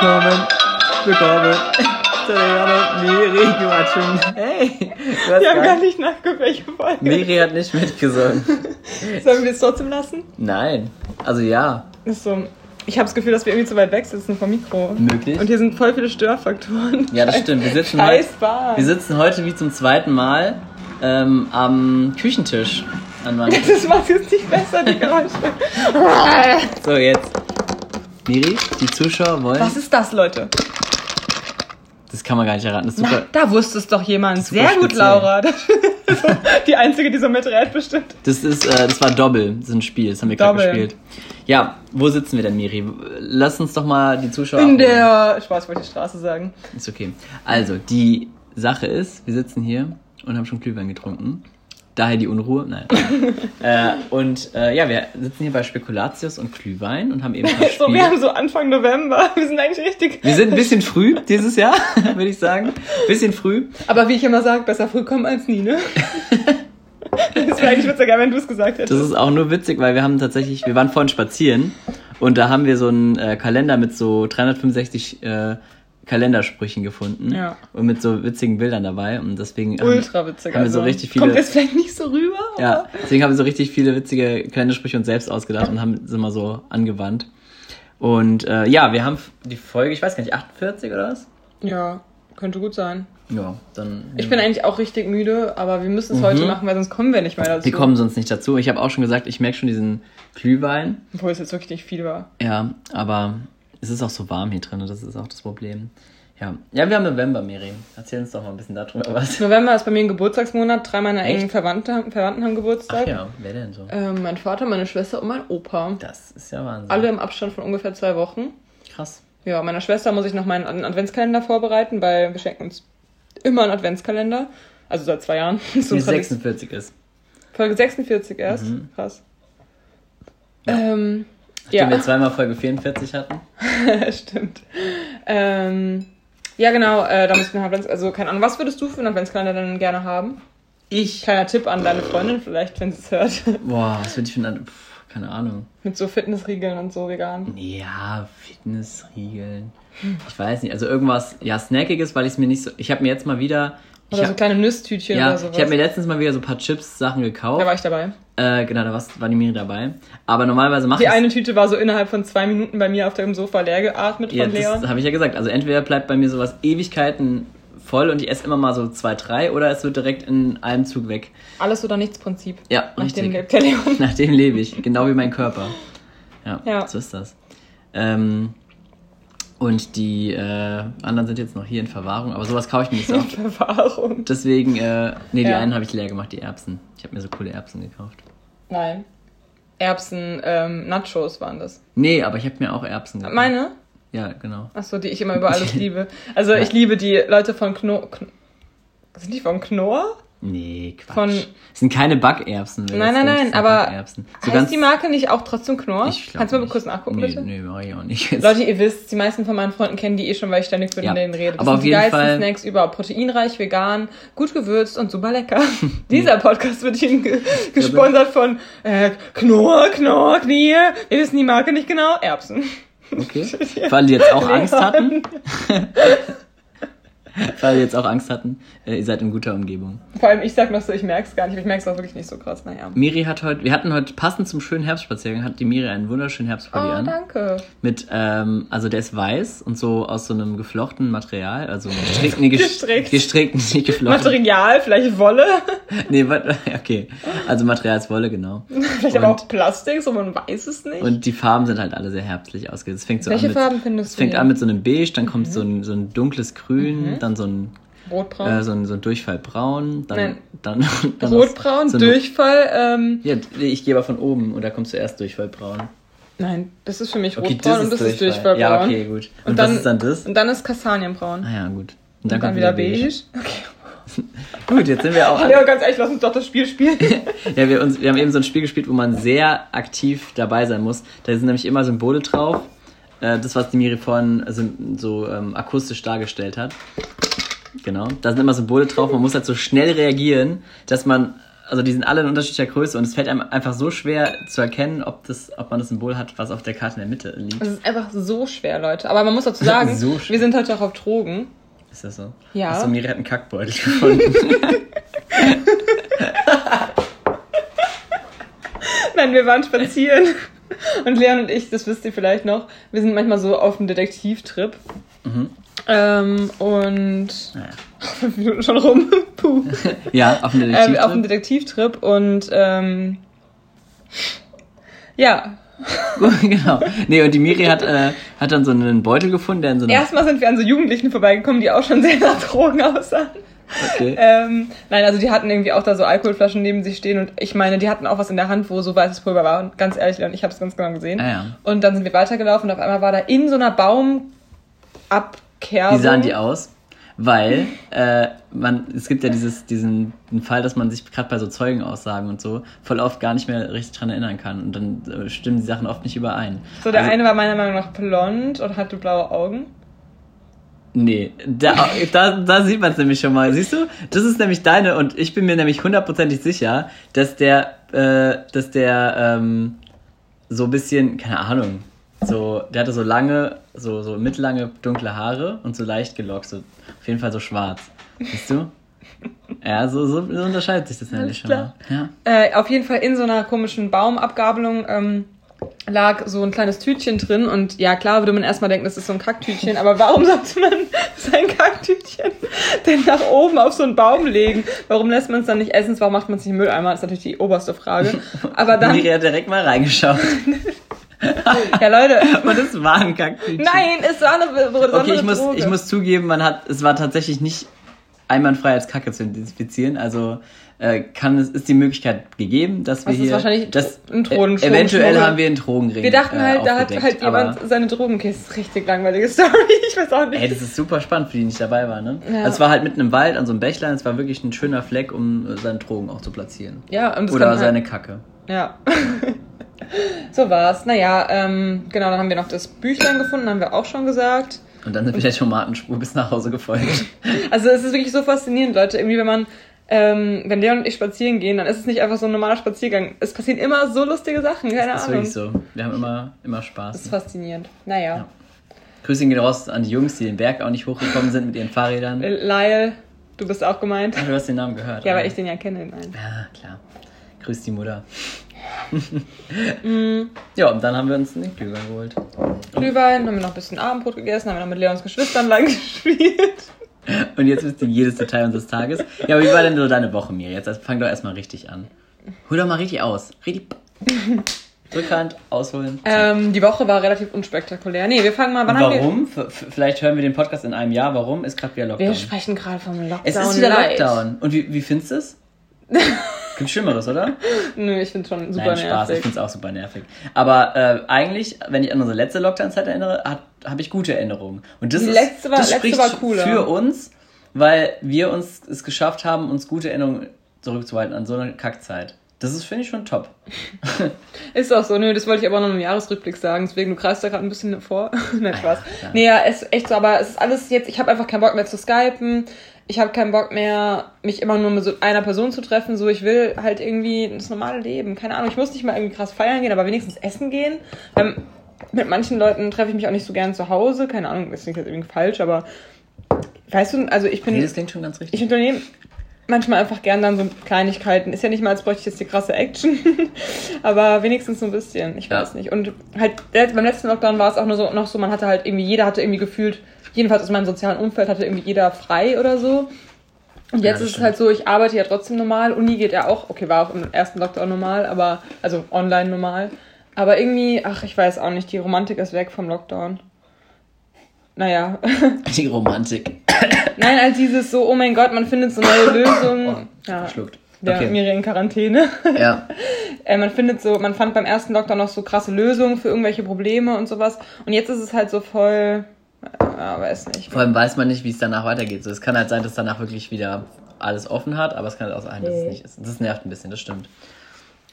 willkommen, willkommen zu der Miri Quatschen. Hey, Wir haben gar- nicht nachgeguckt, welche Folge. Miri hat nicht mitgesungen. Sollen wir es trotzdem lassen? Nein, also ja, Ist so. Ich habe das Gefühl, dass wir irgendwie zu weit weg sitzen vom Mikro. möglich. Und hier sind voll viele Störfaktoren. Ja, das stimmt. Wir sitzen, heute, wir sitzen heute wie zum zweiten Mal ähm, am Küchentisch. An meinem Das macht jetzt nicht besser, die Geräusche. so, jetzt. Miri, die Zuschauer wollen. Was ist das, Leute? Das kann man gar nicht erraten. Das ist super. Na, da wusste es doch jemand. Sehr gut, speziell. Laura. Die Einzige, die so miträt bestimmt. Das ist, äh, das war Doppel, das ist ein Spiel, das haben wir gerade gespielt. Ja, wo sitzen wir denn, Miri? Lass uns doch mal die Zuschauer. In abholen. der... Spaß, wollte ich Straße sagen. Ist okay. Also, die Sache ist, wir sitzen hier und haben schon Glühwein getrunken. Daher die Unruhe. Nein. äh, und äh, ja, wir sitzen hier bei Spekulatius und Glühwein und haben eben ein So, wir haben so Anfang November. Wir sind eigentlich richtig... Wir sind ein bisschen früh dieses Jahr, würde ich sagen. Bisschen früh. Aber wie ich immer sage, besser früh kommen als nie, ne? Das wäre eigentlich witziger, wenn du es gesagt hättest. Das ist auch nur witzig, weil wir haben tatsächlich, wir waren vorhin spazieren und da haben wir so einen äh, Kalender mit so 365 äh, Kalendersprüchen gefunden Ja. und mit so witzigen Bildern dabei und deswegen haben- Ultra witzig. haben wir so also. richtig viele Kommt jetzt vielleicht nicht so rüber, Ja, deswegen haben wir so richtig viele witzige Kalendersprüche uns selbst ausgedacht und haben sie mal so angewandt. Und äh, ja, wir haben die Folge, ich weiß gar nicht, 48 oder was? ja, könnte gut sein. Ja, dann. Ich bin eigentlich auch richtig müde, aber wir müssen es heute machen, weil sonst kommen wir nicht mehr dazu. wir kommen sonst nicht dazu. Ich habe auch schon gesagt, ich merke schon diesen Glühwein. Obwohl es jetzt wirklich nicht viel war. Ja, aber es ist auch so warm hier drin, das ist auch das Problem. Ja, ja wir haben November, Miri. Erzähl uns doch mal ein bisschen darüber was. November ist bei mir ein Geburtstagsmonat. Drei meiner engen Echt? Verwandte, Verwandten haben Geburtstag. Ach ja, wer denn so? Ähm, mein Vater, meine Schwester und mein Opa. Das ist ja Wahnsinn. Alle im Abstand von ungefähr zwei Wochen. Krass. Ja, meiner Schwester muss ich noch meinen Ad- Adventskalender vorbereiten, weil wir schenken uns immer einen Adventskalender. Also seit zwei Jahren. So Wie Tradition. 46 ist. Folge 46 erst. Mhm. Krass. Ja. Ähm, Nachdem ja, wir zweimal Folge 44 hatten. stimmt. Ähm, ja, genau, äh, da müssen wir Advents, also keine Ahnung, was würdest du für einen Adventskalender denn gerne haben? Ich. Kleiner Tipp an deine Freundin vielleicht, wenn sie es hört. Boah, was würde ich für ein. Pff, keine Ahnung. Mit so Fitnessriegeln und so vegan. Ja, Fitnessriegeln. Ich weiß nicht. Also irgendwas, ja, Snackiges, weil ich es mir nicht so. Ich habe mir jetzt mal wieder. Oder so hab, kleine Nüsstütchen ja, oder sowas. ich habe mir letztens mal wieder so ein paar Chips-Sachen da gekauft. war ich dabei. Äh, genau, da war die Miri dabei. Aber normalerweise mache Die eine Tüte war so innerhalb von zwei Minuten bei mir auf dem Sofa leer geatmet Ja, von das Leon. habe ich ja gesagt. Also entweder bleibt bei mir sowas Ewigkeiten voll und ich esse immer mal so zwei, drei oder es wird direkt in einem Zug weg. Alles oder nichts Prinzip. Ja, Nach dem richtig. lebt der Leon. Nach dem lebe ich, genau wie mein Körper. Ja, Ja. so ist das. Ähm, und die äh, anderen sind jetzt noch hier in Verwahrung, aber sowas kaufe ich mir nicht so oft. Verwahrung. Deswegen, äh, nee, die Ja. einen habe ich leer gemacht, die Erbsen. Ich habe mir so coole Erbsen gekauft. Nein. Erbsen, ähm, Nachos waren das. Nee, aber ich habe mir auch Erbsen gekauft. Meine? Ja, genau. Achso, die ich immer über alles liebe. Also ich liebe die Leute von Knorr. Kn sind die von Knorr? Nee, Quatsch. Von- Es sind keine Backerbsen. Nein, nein, nein, aber. So heißt die Marke nicht auch trotzdem Knorr? Ich Kannst du mal kurz nachgucken, nee, bitte? Nee, mach ich auch nicht. Jetzt. Leute, ihr wisst, die meisten von meinen Freunden kennen die eh schon, weil ich ständig mit Ja, denen rede. Das aber sind auf die jeden geilsten Fall- Snacks überhaupt. Proteinreich, vegan, gut gewürzt und super lecker. Dieser Podcast wird Ihnen ge gesponsert von äh, Knorr, Knorr, Knie. Wir wissen die Marke nicht genau. Erbsen. Okay. Alle, die jetzt auch Angst hatten. Alle, die jetzt auch Angst hatten, äh, ihr seid in guter Umgebung. Vor allem ich sag noch so, ich merk's gar nicht, aber ich merk's auch wirklich nicht so krass. Naja. Miri hat heute, wir hatten heute passend zum schönen Herbstspaziergang, hat die Miri einen wunderschönen Oh, Herbstpulli an. danke. Mit, ähm, also der ist weiß und so aus so einem geflochtenen Material, also gestrickt, nee, ges- Gestrickt. gestrickt, nicht geflochten. Material, vielleicht Wolle, Nee, okay. Also Material ist Wolle, genau. vielleicht aber Und- auch Plastik, so man weiß es nicht. Und die Farben sind halt alle sehr herbstlich. Es fängt so Welche an mit, Farben findest es du fängt hier? an mit so einem Beige, dann kommt so, ein, so ein dunkles Grün, dann so ein, Rotbraun. äh, so ein, so ein Durchfallbraun, dann, Nein. dann, dann Rotbraun, so ein- Durchfall, ähm, Ja, ich gehe aber von oben und da kommt zuerst Durchfallbraun. nein, das ist für mich Okay, Rotbraun und das ist Durchfall. Durchfallbraun. Ja, okay, gut. Und, Und dann- ist dann das? Und dann ist Kastanienbraun. Ah ja, gut. Und Und dann, dann kommt wieder beige. Okay. Gut, jetzt sind wir auch. Ja, ganz ehrlich, lass uns doch das Spiel spielen. Ja, wir, uns, wir haben eben so ein Spiel gespielt, wo man sehr aktiv dabei sein muss. Da sind nämlich immer Symbole drauf. Äh, das, was die Miri vorhin also, so ähm, akustisch dargestellt hat. Genau. Da sind immer Symbole drauf. Man muss halt so schnell reagieren, dass man also die sind alle in unterschiedlicher Größe und es fällt einem einfach so schwer zu erkennen, ob, das, ob man das Symbol hat, was auf der Karte in der Mitte liegt. Es ist einfach so schwer, Leute. Aber man muss dazu sagen, So wir sind heute auch auf Drogen. Ist das so? Ja. Achso, Miri hat einen Kackbeutel gefunden. Nein, wir waren spazieren. Und Leon und ich, das wisst ihr vielleicht noch, wir sind manchmal so auf einem Detektivtrip. Mhm. Ähm, und naja. fünf Minuten schon rum. Puh. Ja, auf dem Ähm, Detektiv. auf einem Detektivtrip und ähm, ja, genau. Nee, und die Miri hat, äh, hat dann so einen Beutel gefunden, der in so einer... erstmal sind wir an so Jugendlichen vorbeigekommen, die auch schon sehr nach Drogen aussahen. Okay. Ähm, nein, also die hatten irgendwie auch da so Alkoholflaschen neben sich stehen und ich meine, die hatten auch was in der Hand, wo so weißes Pulver war. Und ganz ehrlich, Leon, ich habe es ganz genau gesehen. Ah, ja. Und dann sind wir weitergelaufen und auf einmal war da in so einer Baumabkehr. Wie sahen die aus? Weil äh, man, es gibt ja dieses, diesen Fall, dass man sich gerade bei so Zeugenaussagen und so voll oft gar nicht mehr richtig dran erinnern kann. Und dann äh, stimmen die Sachen oft nicht überein. So, der Also- eine war meiner Meinung nach blond und hatte blaue Augen. Nee, da, da, da sieht man es nämlich schon mal. Siehst du? Das ist nämlich deine und ich bin mir nämlich hundertprozentig sicher, dass der, äh, dass der ähm, so ein bisschen, keine Ahnung, so, der hatte so lange, so, so mittellange dunkle Haare und so leicht gelockt, so auf jeden Fall so schwarz. Siehst du? Ja, so, so, so unterscheidet sich das nämlich schon mal. Ja. Äh, auf jeden Fall in so einer komischen Baumabgabelung ähm, lag so ein kleines Tütchen drin und ja, klar würde man erstmal denken, das ist so ein Kacktütchen, aber warum sollte man sein Kacktütchen denn nach oben auf so einen Baum legen? Warum lässt man es dann nicht essen? Warum macht man es nicht im Mülleimer? Das ist natürlich die oberste Frage. Aber dann, Miri hat direkt mal reingeschaut. ja Leute, Und es war ein Kacktütchen. nein, es war eine besondere Okay, ich muss, Droge. ich muss zugeben, man hat, es war tatsächlich nicht einwandfrei als Kacke zu identifizieren. Also äh, kann es ist die Möglichkeit gegeben, dass wir Das ist hier, wahrscheinlich dass, ein Drogen- äh, eventuell haben wir einen Drogenring. Wir dachten äh, halt, da hat halt jemand seine Drogenkiste. Richtig langweilige Story. Ich weiß auch nicht. Ey, das ist super spannend für die, die nicht dabei waren, ne? Ja. Also es war halt mitten im Wald an so einem Bächlein, es war wirklich ein schöner Fleck, um äh, seine Drogen auch zu platzieren. ja, und das Oder halt- seine Kacke. Ja. so war's. Naja, ähm, genau, dann haben wir noch das Büchlein gefunden, haben wir auch schon gesagt. Und dann sind wir der Tomatenspur bis nach Hause gefolgt. Also es ist wirklich so faszinierend, Leute. Irgendwie, wenn man, ähm, wenn Leon und ich spazieren gehen, dann ist es nicht einfach so ein normaler Spaziergang. Es passieren immer so lustige Sachen, keine Das ist Ahnung. wirklich so. Wir haben immer, immer Spaß. Das ist faszinierend. Naja. Ja. Grüße gehen raus an die Jungs, die den Berg auch nicht hochgekommen sind mit ihren Fahrrädern. Äh, Lyle, du bist auch gemeint. Ach, du hast den Namen gehört. Ja, weil ich den ja kenne. Nein. Ja, klar. Grüß die Mutter. Mm. Ja, und dann haben wir uns einen Glühwein geholt. Glühwein, haben wir noch ein bisschen Abendbrot gegessen, haben wir noch mit Leons Geschwistern lang gespielt. Und jetzt wisst ihr jedes Detail unseres Tages. Ja, aber wie war denn so deine Woche, Miri? Jetzt also fang doch erstmal richtig an. Hol doch mal richtig aus. Richtig. Rückhand, ausholen. Ähm, die Woche war relativ unspektakulär. Nee, wir fangen mal, wann haben wir... Warum? F- f- Vielleicht hören wir den Podcast in einem Jahr. Warum? Ist gerade wieder Lockdown. Wir sprechen gerade vom Lockdown. es ist wieder Light. Lockdown. Und wie, wie findest du es? Gibt Schlimmeres, oder? Nö, ich finde schon super Nein, Spaß. Ich nervig. finde es auch super nervig. Aber äh, eigentlich, wenn ich an unsere letzte Lockdown-Zeit erinnere, habe ich gute Erinnerungen. Und das Die ist, letzte war- das letzte spricht war cooler. für uns, weil wir uns es geschafft haben, uns gute Erinnerungen zurückzuhalten an so eine Kackzeit. Das ist, finde ich, schon top. Ist auch so, nö, das wollte ich aber noch im Jahresrückblick sagen, deswegen, du kreist da gerade ein bisschen vor. Nein, Spaß. ja. Nee, ja, es ist echt so, aber es ist alles jetzt, ich habe einfach keinen Bock mehr zu skypen. Ich habe keinen Bock mehr, mich immer nur mit so einer Person zu treffen. So, ich will halt irgendwie das normale Leben. Keine Ahnung, ich muss nicht mal irgendwie krass feiern gehen, aber wenigstens essen gehen. Ähm, mit manchen Leuten treffe ich mich auch nicht so gern zu Hause. Keine Ahnung, das klingt jetzt irgendwie falsch, aber weißt du, also ich bin. Nee, das klingt schon ganz richtig. Ich unternehme manchmal einfach gern dann so Kleinigkeiten. Ist ja nicht mal, als bräuchte ich jetzt die krasse Action, aber wenigstens so ein bisschen. Ich Ja. weiß nicht. Und halt beim letzten Lockdown war es auch nur so, noch so, man hatte halt irgendwie, jeder hatte irgendwie gefühlt, jedenfalls aus meinem sozialen Umfeld hatte irgendwie jeder frei oder so. Und Ja, jetzt das ist es halt so, ich arbeite ja trotzdem normal. Uni geht ja auch, okay, war auch im ersten Lockdown normal, aber, also online normal. Aber irgendwie, ach, ich weiß auch nicht, die Romantik ist weg vom Lockdown. Naja. Die Romantik. Nein, als dieses so, oh mein Gott, man findet so neue Lösungen. Oh, ja, verschluckt. der Okay. Miri in Quarantäne. Ja. äh, man findet so, man fand beim ersten Lockdown noch so krasse Lösungen für irgendwelche Probleme und sowas. Und jetzt ist es halt so voll, ja, weiß nicht. Vor allem weiß man nicht, wie es danach weitergeht. So, es kann halt sein, dass danach wirklich wieder alles offen hat, aber es kann halt auch sein, dass es nicht ist. Das nervt ein bisschen, das stimmt.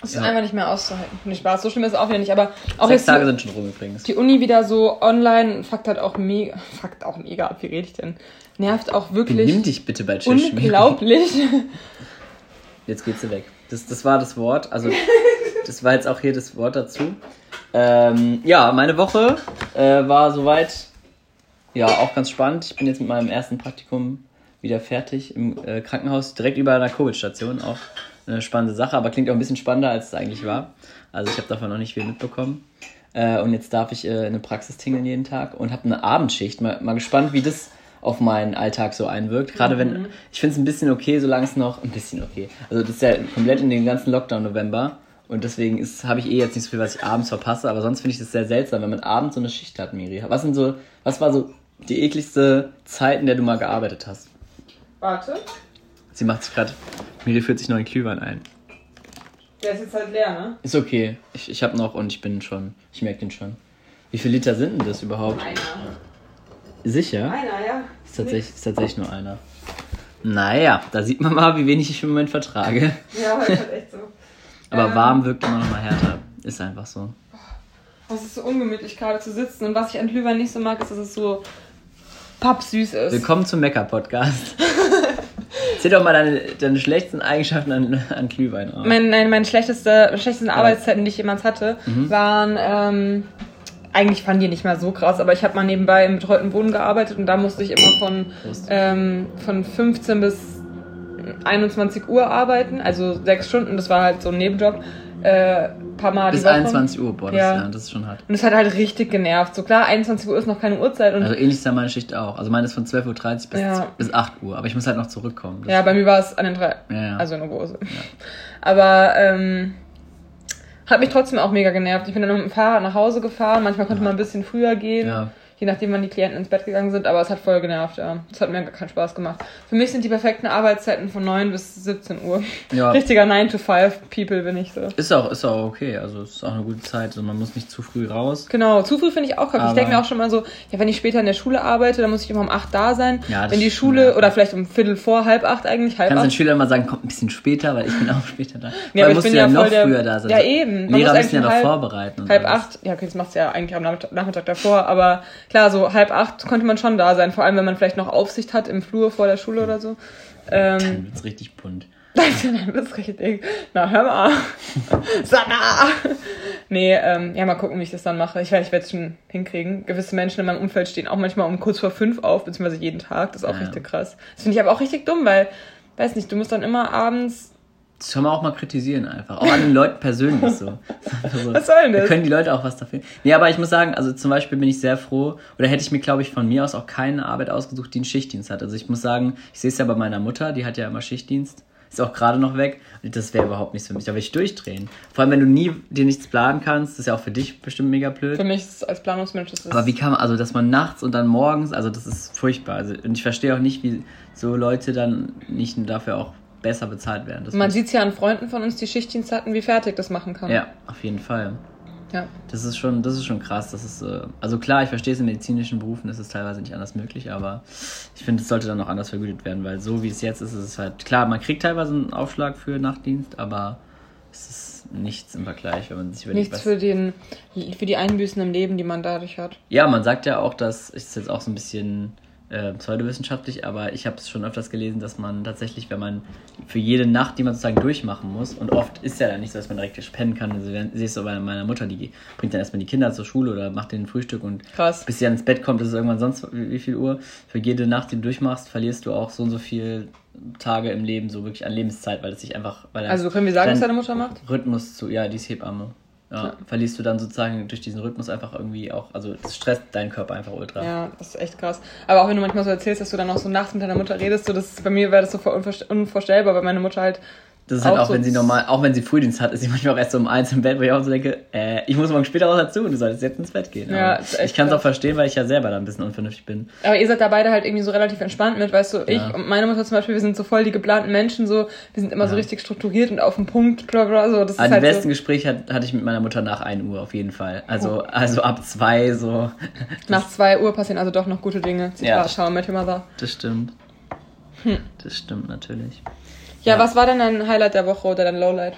Es ist Ja. einfach nicht mehr auszuhalten. Nicht Spaß, so schlimm ist es auch wieder nicht. Aber auch Sechs jetzt Tage die, sind schon rum übrigens. die Uni wieder so online, fuckt halt auch mega, fuckt auch mega ab, wie rede ich denn? Nervt auch Benimm wirklich dich bitte bei Tisch. unglaublich. Jetzt geht sie weg. Das, das war das Wort. Also, das war jetzt auch hier das Wort dazu. Ähm, ja, meine Woche äh, war soweit ja auch ganz spannend. Ich bin jetzt mit meinem ersten Praktikum wieder fertig im äh, Krankenhaus, direkt über einer Covid-Station. Auch eine spannende Sache, aber klingt auch ein bisschen spannender, als es eigentlich war. Also ich habe davon noch nicht viel mitbekommen. Äh, und jetzt darf ich äh, in eine Praxis tingeln jeden Tag und habe eine Abendschicht. Mal, mal gespannt, wie das auf meinen Alltag so einwirkt. Gerade wenn, ich finde es ein bisschen okay, solange es noch, ein bisschen okay. Also das ist ja komplett in den ganzen Lockdown November. Und deswegen habe ich eh jetzt nicht so viel, was ich abends verpasse. Aber sonst finde ich das sehr seltsam, wenn man abends so eine Schicht hat, Miri. Was sind so, was war so die ekligste Zeit, in der du mal gearbeitet hast? Warte. Sie macht sich gerade, Miri führt sich neuen Glühwein ein. Der ist jetzt halt leer, ne? Ist okay. Ich, ich habe noch und ich bin schon, ich merke den schon. Wie viele Liter sind denn das überhaupt? Einer. Sicher? Einer, ja. Ist tatsächlich, ist tatsächlich nur einer. Naja, da sieht man mal, wie wenig ich im Moment vertrage. Ja, ist halt echt so. Aber Ähm. warm wirkt immer noch mal härter. Ist einfach so. Es ist so ungemütlich gerade zu sitzen. Und was ich an Glühwein nicht so mag, ist, dass es so pappsüß ist. Willkommen zum Mecker-Podcast. Zähl doch mal deine, deine schlechtesten Eigenschaften an, an Glühwein auf. Mein, nein, meine schlechteste, schlechtesten Arbeitszeiten, die ich jemals hatte, Mhm. waren, ähm, eigentlich fanden die nicht mal so krass, aber ich habe mal nebenbei im betreuten Wohnen gearbeitet und da musste ich immer von, ähm, von 15 bis 21 Uhr arbeiten, also sechs Stunden, das war halt so ein Nebenjob, äh, paar Mal Bis die Woche. 21 Uhr, boah, das, Ja. ja. das ist schon hart. Und es hat halt richtig genervt. So klar, 21 Uhr ist noch keine Uhrzeit Also ähnlich ist ja meine Schicht auch. Also meine ist von 12.30 Uhr bis, Ja. bis 8 Uhr. Aber ich muss halt noch zurückkommen. Das- ja, bei mir war es an den drei, Ja, also in Oberhose. Aber ähm, hat mich trotzdem auch mega genervt. Ich bin dann mit dem Fahrrad nach Hause gefahren. Manchmal konnte man ein bisschen früher gehen, Ja. Je nachdem, wann die Klienten ins Bett gegangen sind. Aber es hat voll genervt, ja. Es hat mir gar keinen Spaß gemacht. Für mich sind die perfekten Arbeitszeiten von 9 bis 17 Uhr. Ja. Richtiger 9-to-5-People bin ich so. Ist auch, ist auch okay. Also es ist auch eine gute Zeit. Also man muss nicht zu früh raus. Genau, zu früh finde ich auch kacke. Ich denke mir auch schon mal so, ja, wenn ich später in der Schule arbeite, dann muss ich immer um 8 da sein. Ja, wenn die Schule, oder vielleicht um Viertel vor, halb acht eigentlich, halb Kannst den acht. Schülern mal sagen, kommt ein bisschen später, weil ich bin auch später da. Nee, aber ich musst bin du ja noch der- früher da sein. Ja, eben. Man Lehrer müssen ja noch halb- vorbereiten. Halb alles. acht, ja, okay, das macht's ja eigentlich am Nachmittag davor, aber klar, so halb acht konnte man schon da sein, vor allem wenn man vielleicht noch Aufsicht hat im Flur vor der Schule oder so. Ähm, Dann wird's richtig bunt. dann wird's richtig. Na, hör mal. Sana! Nee, ähm, ja, mal gucken, wie ich das dann mache. Ich werde ich es schon hinkriegen. Gewisse Menschen in meinem Umfeld stehen auch manchmal um kurz vor fünf auf, beziehungsweise jeden Tag. Das ist auch Ja. richtig krass. Das finde ich aber auch richtig dumm, weil, weiß nicht, du musst dann immer abends. Das kann man auch mal kritisieren einfach. Auch an den Leuten persönlich so. Also, Was soll denn da das? können die Leute auch was dafür. Nee, aber ich muss sagen, also zum Beispiel bin ich sehr froh, oder hätte ich mir, glaube ich, von mir aus auch keine Arbeit ausgesucht, die einen Schichtdienst hat. Also ich muss sagen, ich sehe es ja bei meiner Mutter, die hat ja immer Schichtdienst. Ist auch gerade noch weg. Das wäre überhaupt nichts für mich. Da will ich durchdrehen. Vor allem, wenn du nie dir nichts planen kannst, das ist ja auch für dich bestimmt mega blöd. Für mich ist es als Planungsmensch ist es. Aber wie kann man, also dass man nachts und dann morgens, also das ist furchtbar. Also, und ich verstehe auch nicht, wie so Leute dann nicht dafür auch besser bezahlt werden. Das Man sieht es ja an Freunden von uns, die Schichtdienst hatten, wie fertig das machen kann. ja, auf jeden Fall. ja. Das ist schon, das ist schon krass. Das ist, äh, also klar, ich verstehe es in medizinischen Berufen, ist es teilweise nicht anders möglich, aber ich finde, es sollte dann auch anders vergütet werden, weil so wie es jetzt ist, ist es halt klar, man kriegt teilweise einen Aufschlag für Nachtdienst, aber es ist nichts im Vergleich, wenn man sich überlegt, Nichts für, den, für die Einbüßen im Leben, die man dadurch hat. Ja, man sagt ja auch, dass ist jetzt auch so ein bisschen äh, pseudowissenschaftlich, aber ich habe es schon öfters gelesen, dass man tatsächlich, wenn man für jede Nacht, die man sozusagen durchmachen muss, und oft ist ja dann nicht so, dass man direkt pennen kann. Also siehst du bei meiner Mutter, die bringt dann erstmal die Kinder zur Schule oder macht denen Frühstück und Krass. bis sie dann ins Bett kommt, ist es irgendwann sonst wie, wie viel Uhr. Für jede Nacht, die du durchmachst, verlierst du auch so und so viel Tage im Leben, so wirklich an Lebenszeit, weil es sich einfach, weil Also können wir sagen, was dein deine Mutter macht? Rhythmus zu, ja, die ist Hebamme. Ja, Ja. verlierst du dann sozusagen durch diesen Rhythmus einfach irgendwie auch, also das stresst deinen Körper einfach ultra. Ja, das ist echt krass. Aber auch wenn du manchmal so erzählst, dass du dann auch so nachts mit deiner Mutter redest, so das bei mir wäre das so unvorstellbar, weil meine Mutter halt Das ist halt Auch auch, so wenn sie normal, auch wenn sie Frühdienst hat, ist sie manchmal auch erst so um eins im Bett, wo ich auch so denke, äh, ich muss morgen später auch dazu und du solltest jetzt ins Bett gehen. Ja, ich kann es auch verstehen, weil ich ja selber da ein bisschen unvernünftig bin. Aber ihr seid da beide halt irgendwie so relativ entspannt mit, weißt du, ich Ja. und meine Mutter zum Beispiel, wir sind so voll die geplanten Menschen, so, wir sind immer so Ja. richtig strukturiert und auf den Punkt, bla bla, so, das ist Aber die halt besten so, Gespräche hat, hatte ich mit meiner Mutter nach 1 Uhr auf jeden Fall. Also, also ab zwei so. nach zwei Uhr passieren also doch noch gute Dinge. Ja. Zitat, schau, Matthew Mother. Das stimmt. Hm. Das stimmt natürlich. Ja, Ja. was war denn dein Highlight der Woche oder dein Lowlight?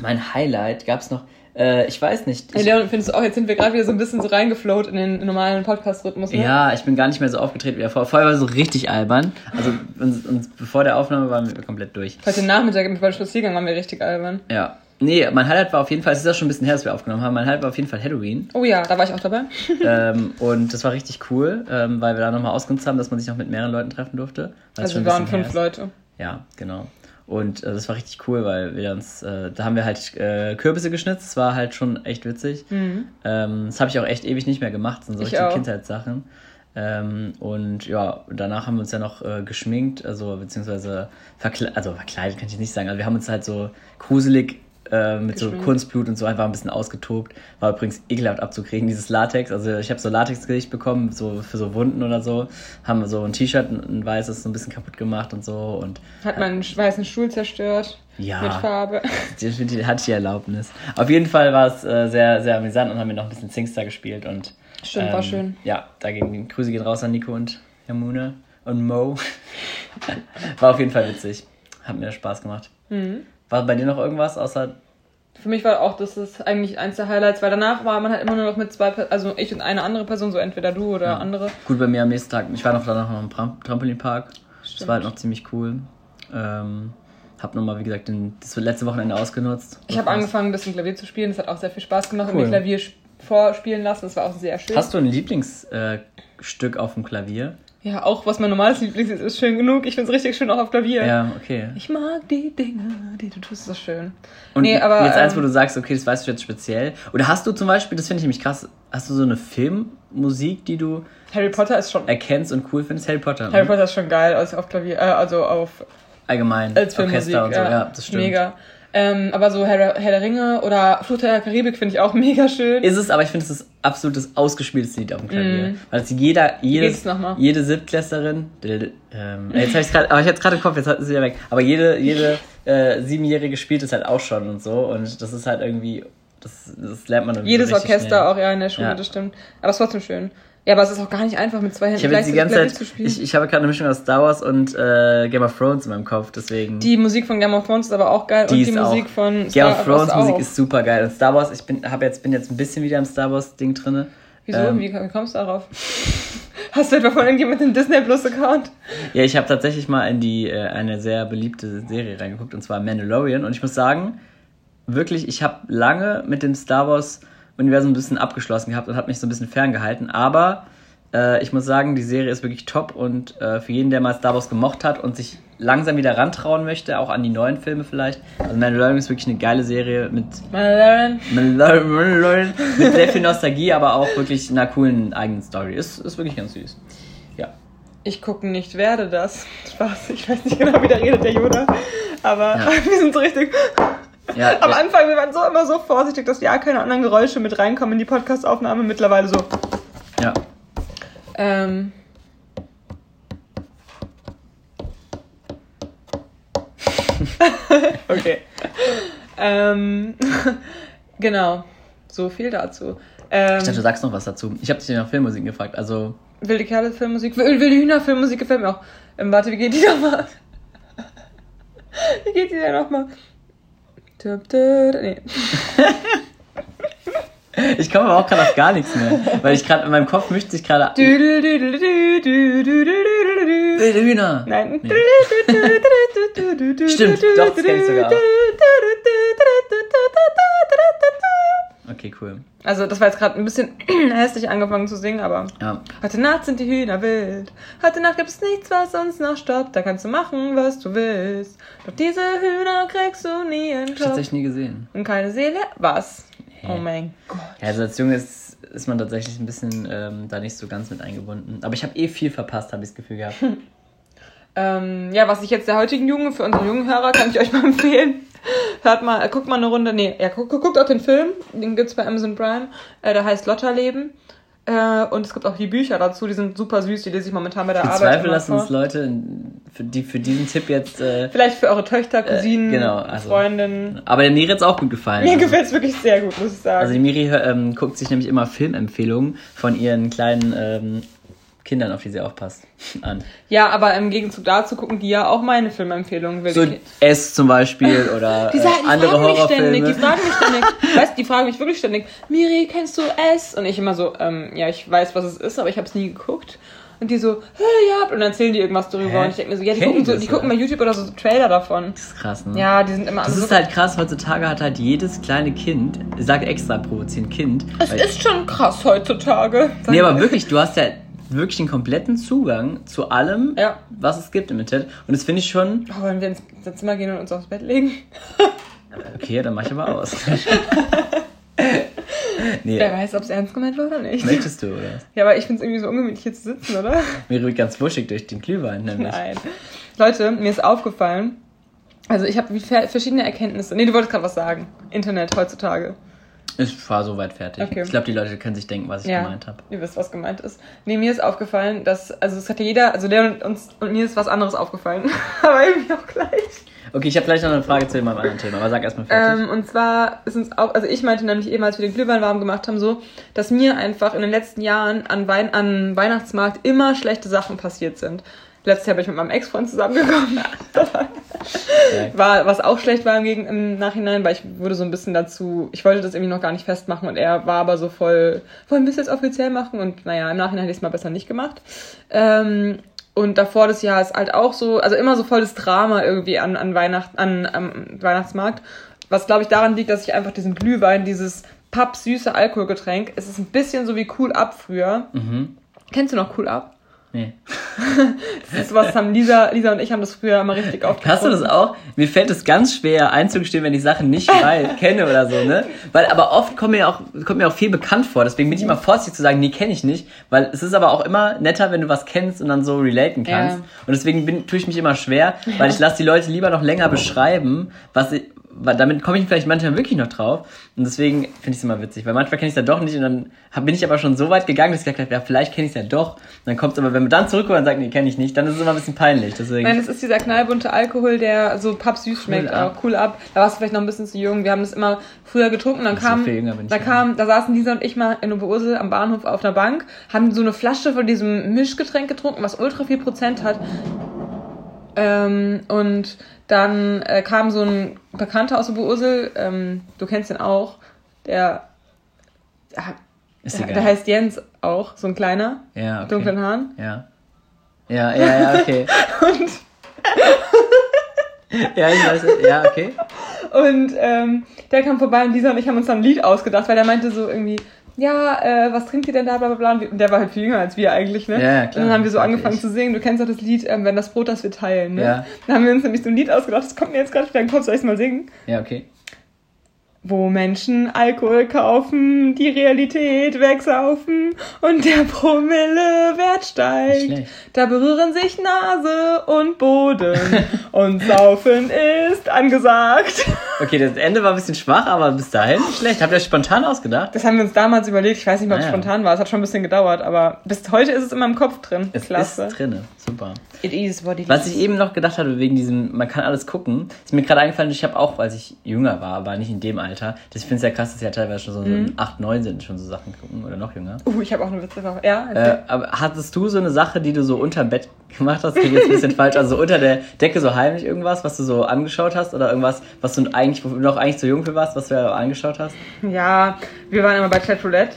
Mein Highlight gab es noch. Äh, ich weiß nicht. Ich, Leon, findest du auch, jetzt sind wir gerade wieder so ein bisschen so reingeflowt in den normalen Podcast-Rhythmus, ne? ja, ich bin gar nicht mehr so aufgetreten wie vorher. Vorher war es so richtig albern. Also uns, uns, bevor der Aufnahme waren wir komplett durch. Heute Nachmittag im Spaziergang waren wir richtig albern. Ja. Nee, mein Highlight war auf jeden Fall, es ist ja schon ein bisschen her, dass wir aufgenommen haben, mein Highlight war auf jeden Fall Halloween. Oh ja, da war ich auch dabei. ähm, und das war richtig cool, ähm, weil wir da nochmal ausgenutzt haben, dass man sich noch mit mehreren Leuten treffen durfte. Also wir waren fünf. Leute. Ja, genau. Und äh, das war richtig cool, weil wir uns, äh, da haben wir halt äh, Kürbisse geschnitzt. Das war halt schon echt witzig. Ähm, das habe ich auch echt ewig nicht mehr gemacht. Das sind so Mhm. Ich richtige auch. Kindheitssachen. Ähm, und ja, danach haben wir uns ja noch äh, geschminkt, also beziehungsweise verkleidet, also verkleidet kann ich nicht sagen. Also wir haben uns halt so gruselig äh, mit so Geschminkt. Kunstblut und so einfach ein bisschen ausgetobt. War übrigens ekelhaft abzukriegen, dieses Latex. Also ich habe so Latexgesicht bekommen, so für so Wunden oder so. Haben so ein T-Shirt, ein, ein weißes, so ein bisschen kaputt gemacht und so. Und Hat man einen weißen Stuhl zerstört. Ja. Mit Farbe. die, die hatte die Erlaubnis. Auf jeden Fall war es äh, sehr, sehr amüsant und haben wir noch ein bisschen Singstar gespielt und Stimmt, war schön. Ja, da ging Grüße gehen raus an Nico und Hermune und Mo. war auf jeden Fall witzig. Hat mir Spaß gemacht. Mhm. War bei dir noch irgendwas außer Für mich war auch das ist eigentlich eins der Highlights, weil danach war man halt immer nur noch mit zwei, also ich und eine andere Person, so entweder du oder andere. Gut, bei mir am nächsten Tag. Ich war noch danach noch im Tram Trampolinpark. Das Stimmt. war halt noch ziemlich cool. Ähm, hab nochmal, wie gesagt, den, das letzte Wochenende ausgenutzt. Ich habe angefangen, ein bisschen Klavier zu spielen. Das hat auch sehr viel Spaß gemacht und Cool. mir Klavier sp- vorspielen lassen. Das war auch sehr schön. Hast du ein Lieblingsstück äh, auf dem Klavier? Ja, auch was mein normales Lieblings ist, ist schön genug. Ich finde es richtig schön auch auf Klavier. Ja, okay. Ich mag die Dinge, die du tust, so schön. Und nee, aber jetzt eins, wo ähm, du sagst, okay, das weißt du jetzt speziell. Oder hast du zum Beispiel, das finde ich nämlich krass, hast du so eine Filmmusik, die du Harry Potter ist schon erkennst und cool findest? Harry Potter. Harry ne? Potter ist schon geil, also auf Klavier, äh, also auf Allgemein. als Filmmusik. Orchester und so, ja, das stimmt. Mega. Ähm, aber so Herr, Herr der Ringe oder Flucht der Karibik finde ich auch mega schön. Ist es, aber ich finde, es ist absolut das ausgespieltste Lied auf dem Klavier. Mhm. Weil es jeder, jedes, jede Siebtklässlerin, ähm, jetzt hab ich's grad, aber ich hatte gerade im Kopf, jetzt ist es wieder weg. Aber jede, jede äh, Siebenjährige spielt es halt auch schon und so. Und das ist halt irgendwie, das, das lernt man irgendwie Jedes Orchester schnell. auch ja in der Schule, Ja. das stimmt. Aber es ist trotzdem schön. Ja, aber es ist auch gar nicht einfach mit zwei Händen Ich habe jetzt die ganze Klavier Zeit, zu spielen. ich, ich habe gerade eine Mischung aus Star Wars und äh, Game of Thrones in meinem Kopf, deswegen. die Musik von Game of Thrones ist aber auch geil Die und die Musik auch- von Game Star of Thrones Musik auch. ist super geil. Und Star Wars, ich bin, hab jetzt, bin jetzt ein bisschen wieder im Star Wars Ding drinne. Wieso? Ähm, Wie kommst du darauf? Hast du etwa von irgendjemand den Disney Plus Account? Ja, ich habe tatsächlich mal in die äh, eine sehr beliebte Serie reingeguckt und zwar Mandalorian und ich muss sagen, wirklich, ich habe lange mit dem Star Wars Universum ein bisschen abgeschlossen gehabt und habe mich so ein bisschen ferngehalten, aber äh, ich muss sagen, die Serie ist wirklich top und äh, für jeden, der mal Star Wars gemocht hat und sich langsam wieder rantrauen möchte, auch an die neuen Filme vielleicht. Also Mandalorian ist wirklich eine geile Serie mit Mandalorian. Mandalorian mit sehr viel Nostalgie, aber auch wirklich einer coolen eigenen Story. Ist, ist wirklich ganz süß. Ja. Ich gucken nicht werde das. Spaß, ich weiß nicht genau, wie da redet der Yoda. Aber Ja. wir sind so richtig. ja Am ja, Anfang, wir waren so immer so vorsichtig, dass ja keine anderen Geräusche mit reinkommen in die Podcastaufnahme. Mittlerweile so. ja. Ähm. okay. Ähm, genau. So viel dazu. Ähm, Ich dachte, du sagst noch was dazu. Ich habe dich nach Filmmusik gefragt. Also, wilde Kerle Filmmusik. Wilde, wilde Hühner Filmmusik gefällt mir auch. Ähm, warte, wie geht die nochmal? wie geht die denn nochmal? Nee. ich komme aber auch gerade auf gar nichts mehr. Weil ich gerade in meinem Kopf mischt sich gerade. Hühner. Nein. Nee. Stimmt, doch, das kenn ich sogar auch. Okay, cool. Also das war jetzt gerade ein bisschen hässlich angefangen zu singen, aber Ja. heute Nacht sind die Hühner wild. Heute Nacht gibt's nichts, was uns noch stoppt. Da kannst du machen, was du willst. Doch diese Hühner kriegst du nie ich entschoppt. tatsächlich nie gesehen. Und keine Seele. Was? Nee. Oh mein Gott. Ja, also als Junge ist, ist man tatsächlich ein bisschen ähm, da nicht so ganz mit eingebunden. Aber ich habe eh viel verpasst, habe ich das Gefühl gehabt. Ähm, ja, was ich jetzt der heutigen Jugend, für unsere jungen Hörer, kann ich euch mal empfehlen. Hört mal, äh, guckt mal eine Runde, nee, ja, guckt, guckt auch den Film, den gibt's bei Amazon Prime, äh, der heißt Lotterleben. Äh, und es gibt auch die Bücher dazu, die sind super süß, die lese ich momentan bei der Ich Arbeit. immer dass uns. Leute, für, die für diesen Tipp jetzt. Äh, Vielleicht für eure Töchter, Cousinen, genau, also- Freundinnen. aber der Miri hat auch gut gefallen. Mir Also- gefällt's wirklich sehr gut, muss ich sagen. Also die Miri ähm, guckt sich nämlich immer Filmempfehlungen von ihren kleinen ähm, Kindern, auf die sie aufpasst, an. Ja, aber im Gegenzug dazu gucken die ja auch meine Filmempfehlungen. So. S zum Beispiel oder Die, äh, sagen, die andere fragen mich ständig, Horrorfilme. die fragen mich ständig, weißt die fragen mich wirklich ständig, Miri, kennst du S? Und ich immer so, ähm, ja, ich weiß, was es ist, aber ich habe es nie geguckt. Und die so, hä, ja, und dann erzählen die irgendwas darüber. Hä? Und ich denke mir so, ja, die Kennen gucken, die so, die gucken bei? YouTube oder so Trailer davon. Das ist krass, ne? Ja, die sind immer Das alle ist so, halt krass, heutzutage hat halt jedes kleine Kind, ich sag extra provozierend Kind. Es ist schon krass heutzutage. Nee, aber wirklich, du hast ja wirklich den kompletten Zugang zu allem, Ja. was es gibt im Internet. Und das finde ich schon. Oh, wollen wir ins Zimmer gehen und uns aufs Bett legen? Okay, dann mach ich aber aus. nee, Wer weiß, ob es ernst gemeint war oder nicht. möchtest du, oder? Ja, aber ich finde es irgendwie so ungemütlich hier zu sitzen, oder? Mir rührt ganz wuschig durch den Glühwein, nämlich. Nein. Leute, mir ist aufgefallen, also ich habe verschiedene Erkenntnisse. Nee, du wolltest gerade was sagen. Internet heutzutage. Ich war soweit fertig. Okay. Ich glaube, die Leute können sich denken, was ich ja, gemeint habe. ihr wisst, was gemeint ist. Nee, mir ist aufgefallen, dass, also es hatte jeder, also der und uns und mir ist was anderes aufgefallen. aber irgendwie auch gleich. Okay, ich habe gleich noch eine Frage zu meinem anderen Thema, aber sag erstmal fertig. Ähm, und zwar ist uns auch, also ich meinte nämlich eben, als wir den Glühwein warm gemacht haben, so, dass mir einfach in den letzten Jahren an, Wein an Weihnachtsmarkt immer schlechte Sachen passiert sind. Letztes Jahr bin ich mit meinem Ex-Freund zusammengekommen. war, was auch schlecht war im, Gegen im Nachhinein, weil ich wurde so ein bisschen dazu, ich wollte das irgendwie noch gar nicht festmachen und er war aber so voll, wollen wir es jetzt offiziell machen? Und naja, im Nachhinein hätte ich es mal besser nicht gemacht. Ähm, und davor das Jahr ist halt auch so, also immer so volles Drama irgendwie an, an Weihnachten, an, am Weihnachtsmarkt. Was glaube ich daran liegt, dass ich einfach diesen Glühwein, dieses pappsüße Alkoholgetränk, es ist ein bisschen so wie Cool Up früher. Mhm. Kennst du noch Cool Up? Nee. Das ist was haben Lisa, Lisa und ich haben das früher immer richtig oft Hast du das auch? Mir fällt es ganz schwer einzugestehen, wenn ich Sachen nicht weiß, kenne oder so, ne? Weil, aber oft kommt mir auch, kommt mir auch viel bekannt vor. Deswegen bin ich immer vorsichtig zu sagen, nee, kenne ich nicht. Weil es ist aber auch immer netter, wenn du was kennst und dann so relaten kannst. Ja. Und deswegen bin, tue ich mich immer schwer, weil ich lasse die Leute lieber noch länger beschreiben, was weil damit komme ich vielleicht manchmal wirklich noch drauf. Und deswegen finde ich es immer witzig, weil manchmal kenne ich es ja doch nicht und dann hab, bin ich aber schon so weit gegangen, dass ich gesagt habe, ja, vielleicht kenne ich es ja doch. Und dann kommt es aber, wenn man dann zurückkommt und sagt, nee, kenne ich nicht, dann ist es immer ein bisschen peinlich. Deswegen. Nein, es ist dieser knallbunte Alkohol, der so pappsüß schmeckt, Up. auch cool ab. Da warst du vielleicht noch ein bisschen zu jung. Wir haben das immer früher getrunken. Dann So kam, viel jünger da kam, da saßen Lisa und ich mal in Oberursel am Bahnhof auf einer Bank, haben so eine Flasche von diesem Mischgetränk getrunken, was ultra viel Prozent hat. Ähm, und dann äh, kam so ein Bekannter aus Oberursel, ähm, du kennst den auch, der, der, der, heißt Jens auch, so ein kleiner, ja, okay. mit dunklen Haaren. Ja. Ja, ja, ja, okay. Und ja, ich weiß. Ja, okay. Und ähm, der kam vorbei und Lisa und ich haben uns dann ein Lied ausgedacht, weil der meinte so irgendwie, ja, äh, was trinkt ihr denn da, bla bla bla. Und der war halt viel jünger als wir eigentlich, ne? Ja, klar, Und dann haben wir so angefangen ich. zu singen. Du kennst doch das Lied, ähm, wenn das Brot, das wir teilen, ne? Ja. Dann haben wir uns nämlich so ein Lied ausgedacht, das kommt mir jetzt gerade wieder in den Kopf, soll ich mal singen? Ja, okay. Wo Menschen Alkohol kaufen, die Realität wegsaufen und der Promillewert steigt. Da berühren sich Nase und Boden und Saufen ist angesagt. Okay, das Ende war ein bisschen schwach, aber bis dahin nicht schlecht. Habt ihr euch spontan ausgedacht? Das haben wir uns damals überlegt. Ich weiß nicht mehr, ob es Ah, ja. spontan war. Es hat schon ein bisschen gedauert, aber bis heute ist es in meinem Kopf drin. Es Klasse. ist drinne. Super. It is what it Was ich eben noch gedacht hatte, wegen diesem, man kann alles gucken, ist mir gerade eingefallen, ich habe auch, als ich jünger war, aber nicht in dem Alter, das ich finde es ja krass, dass ja teilweise schon so, Mhm. so 8, 9 sind, schon so Sachen gucken oder noch jünger. Uh, ich habe auch eine Witze drauf. Ja, Äh, erzähl. aber hattest du so eine Sache, die du so unterm Bett gemacht hast? Klingt jetzt ein bisschen falsch. Also so unter der Decke so heimlich irgendwas, was du so angeschaut hast? Oder irgendwas, was du eigentlich, wo du noch eigentlich zu jung für warst, was du ja angeschaut hast? ja, wir waren immer bei Chat Roulette.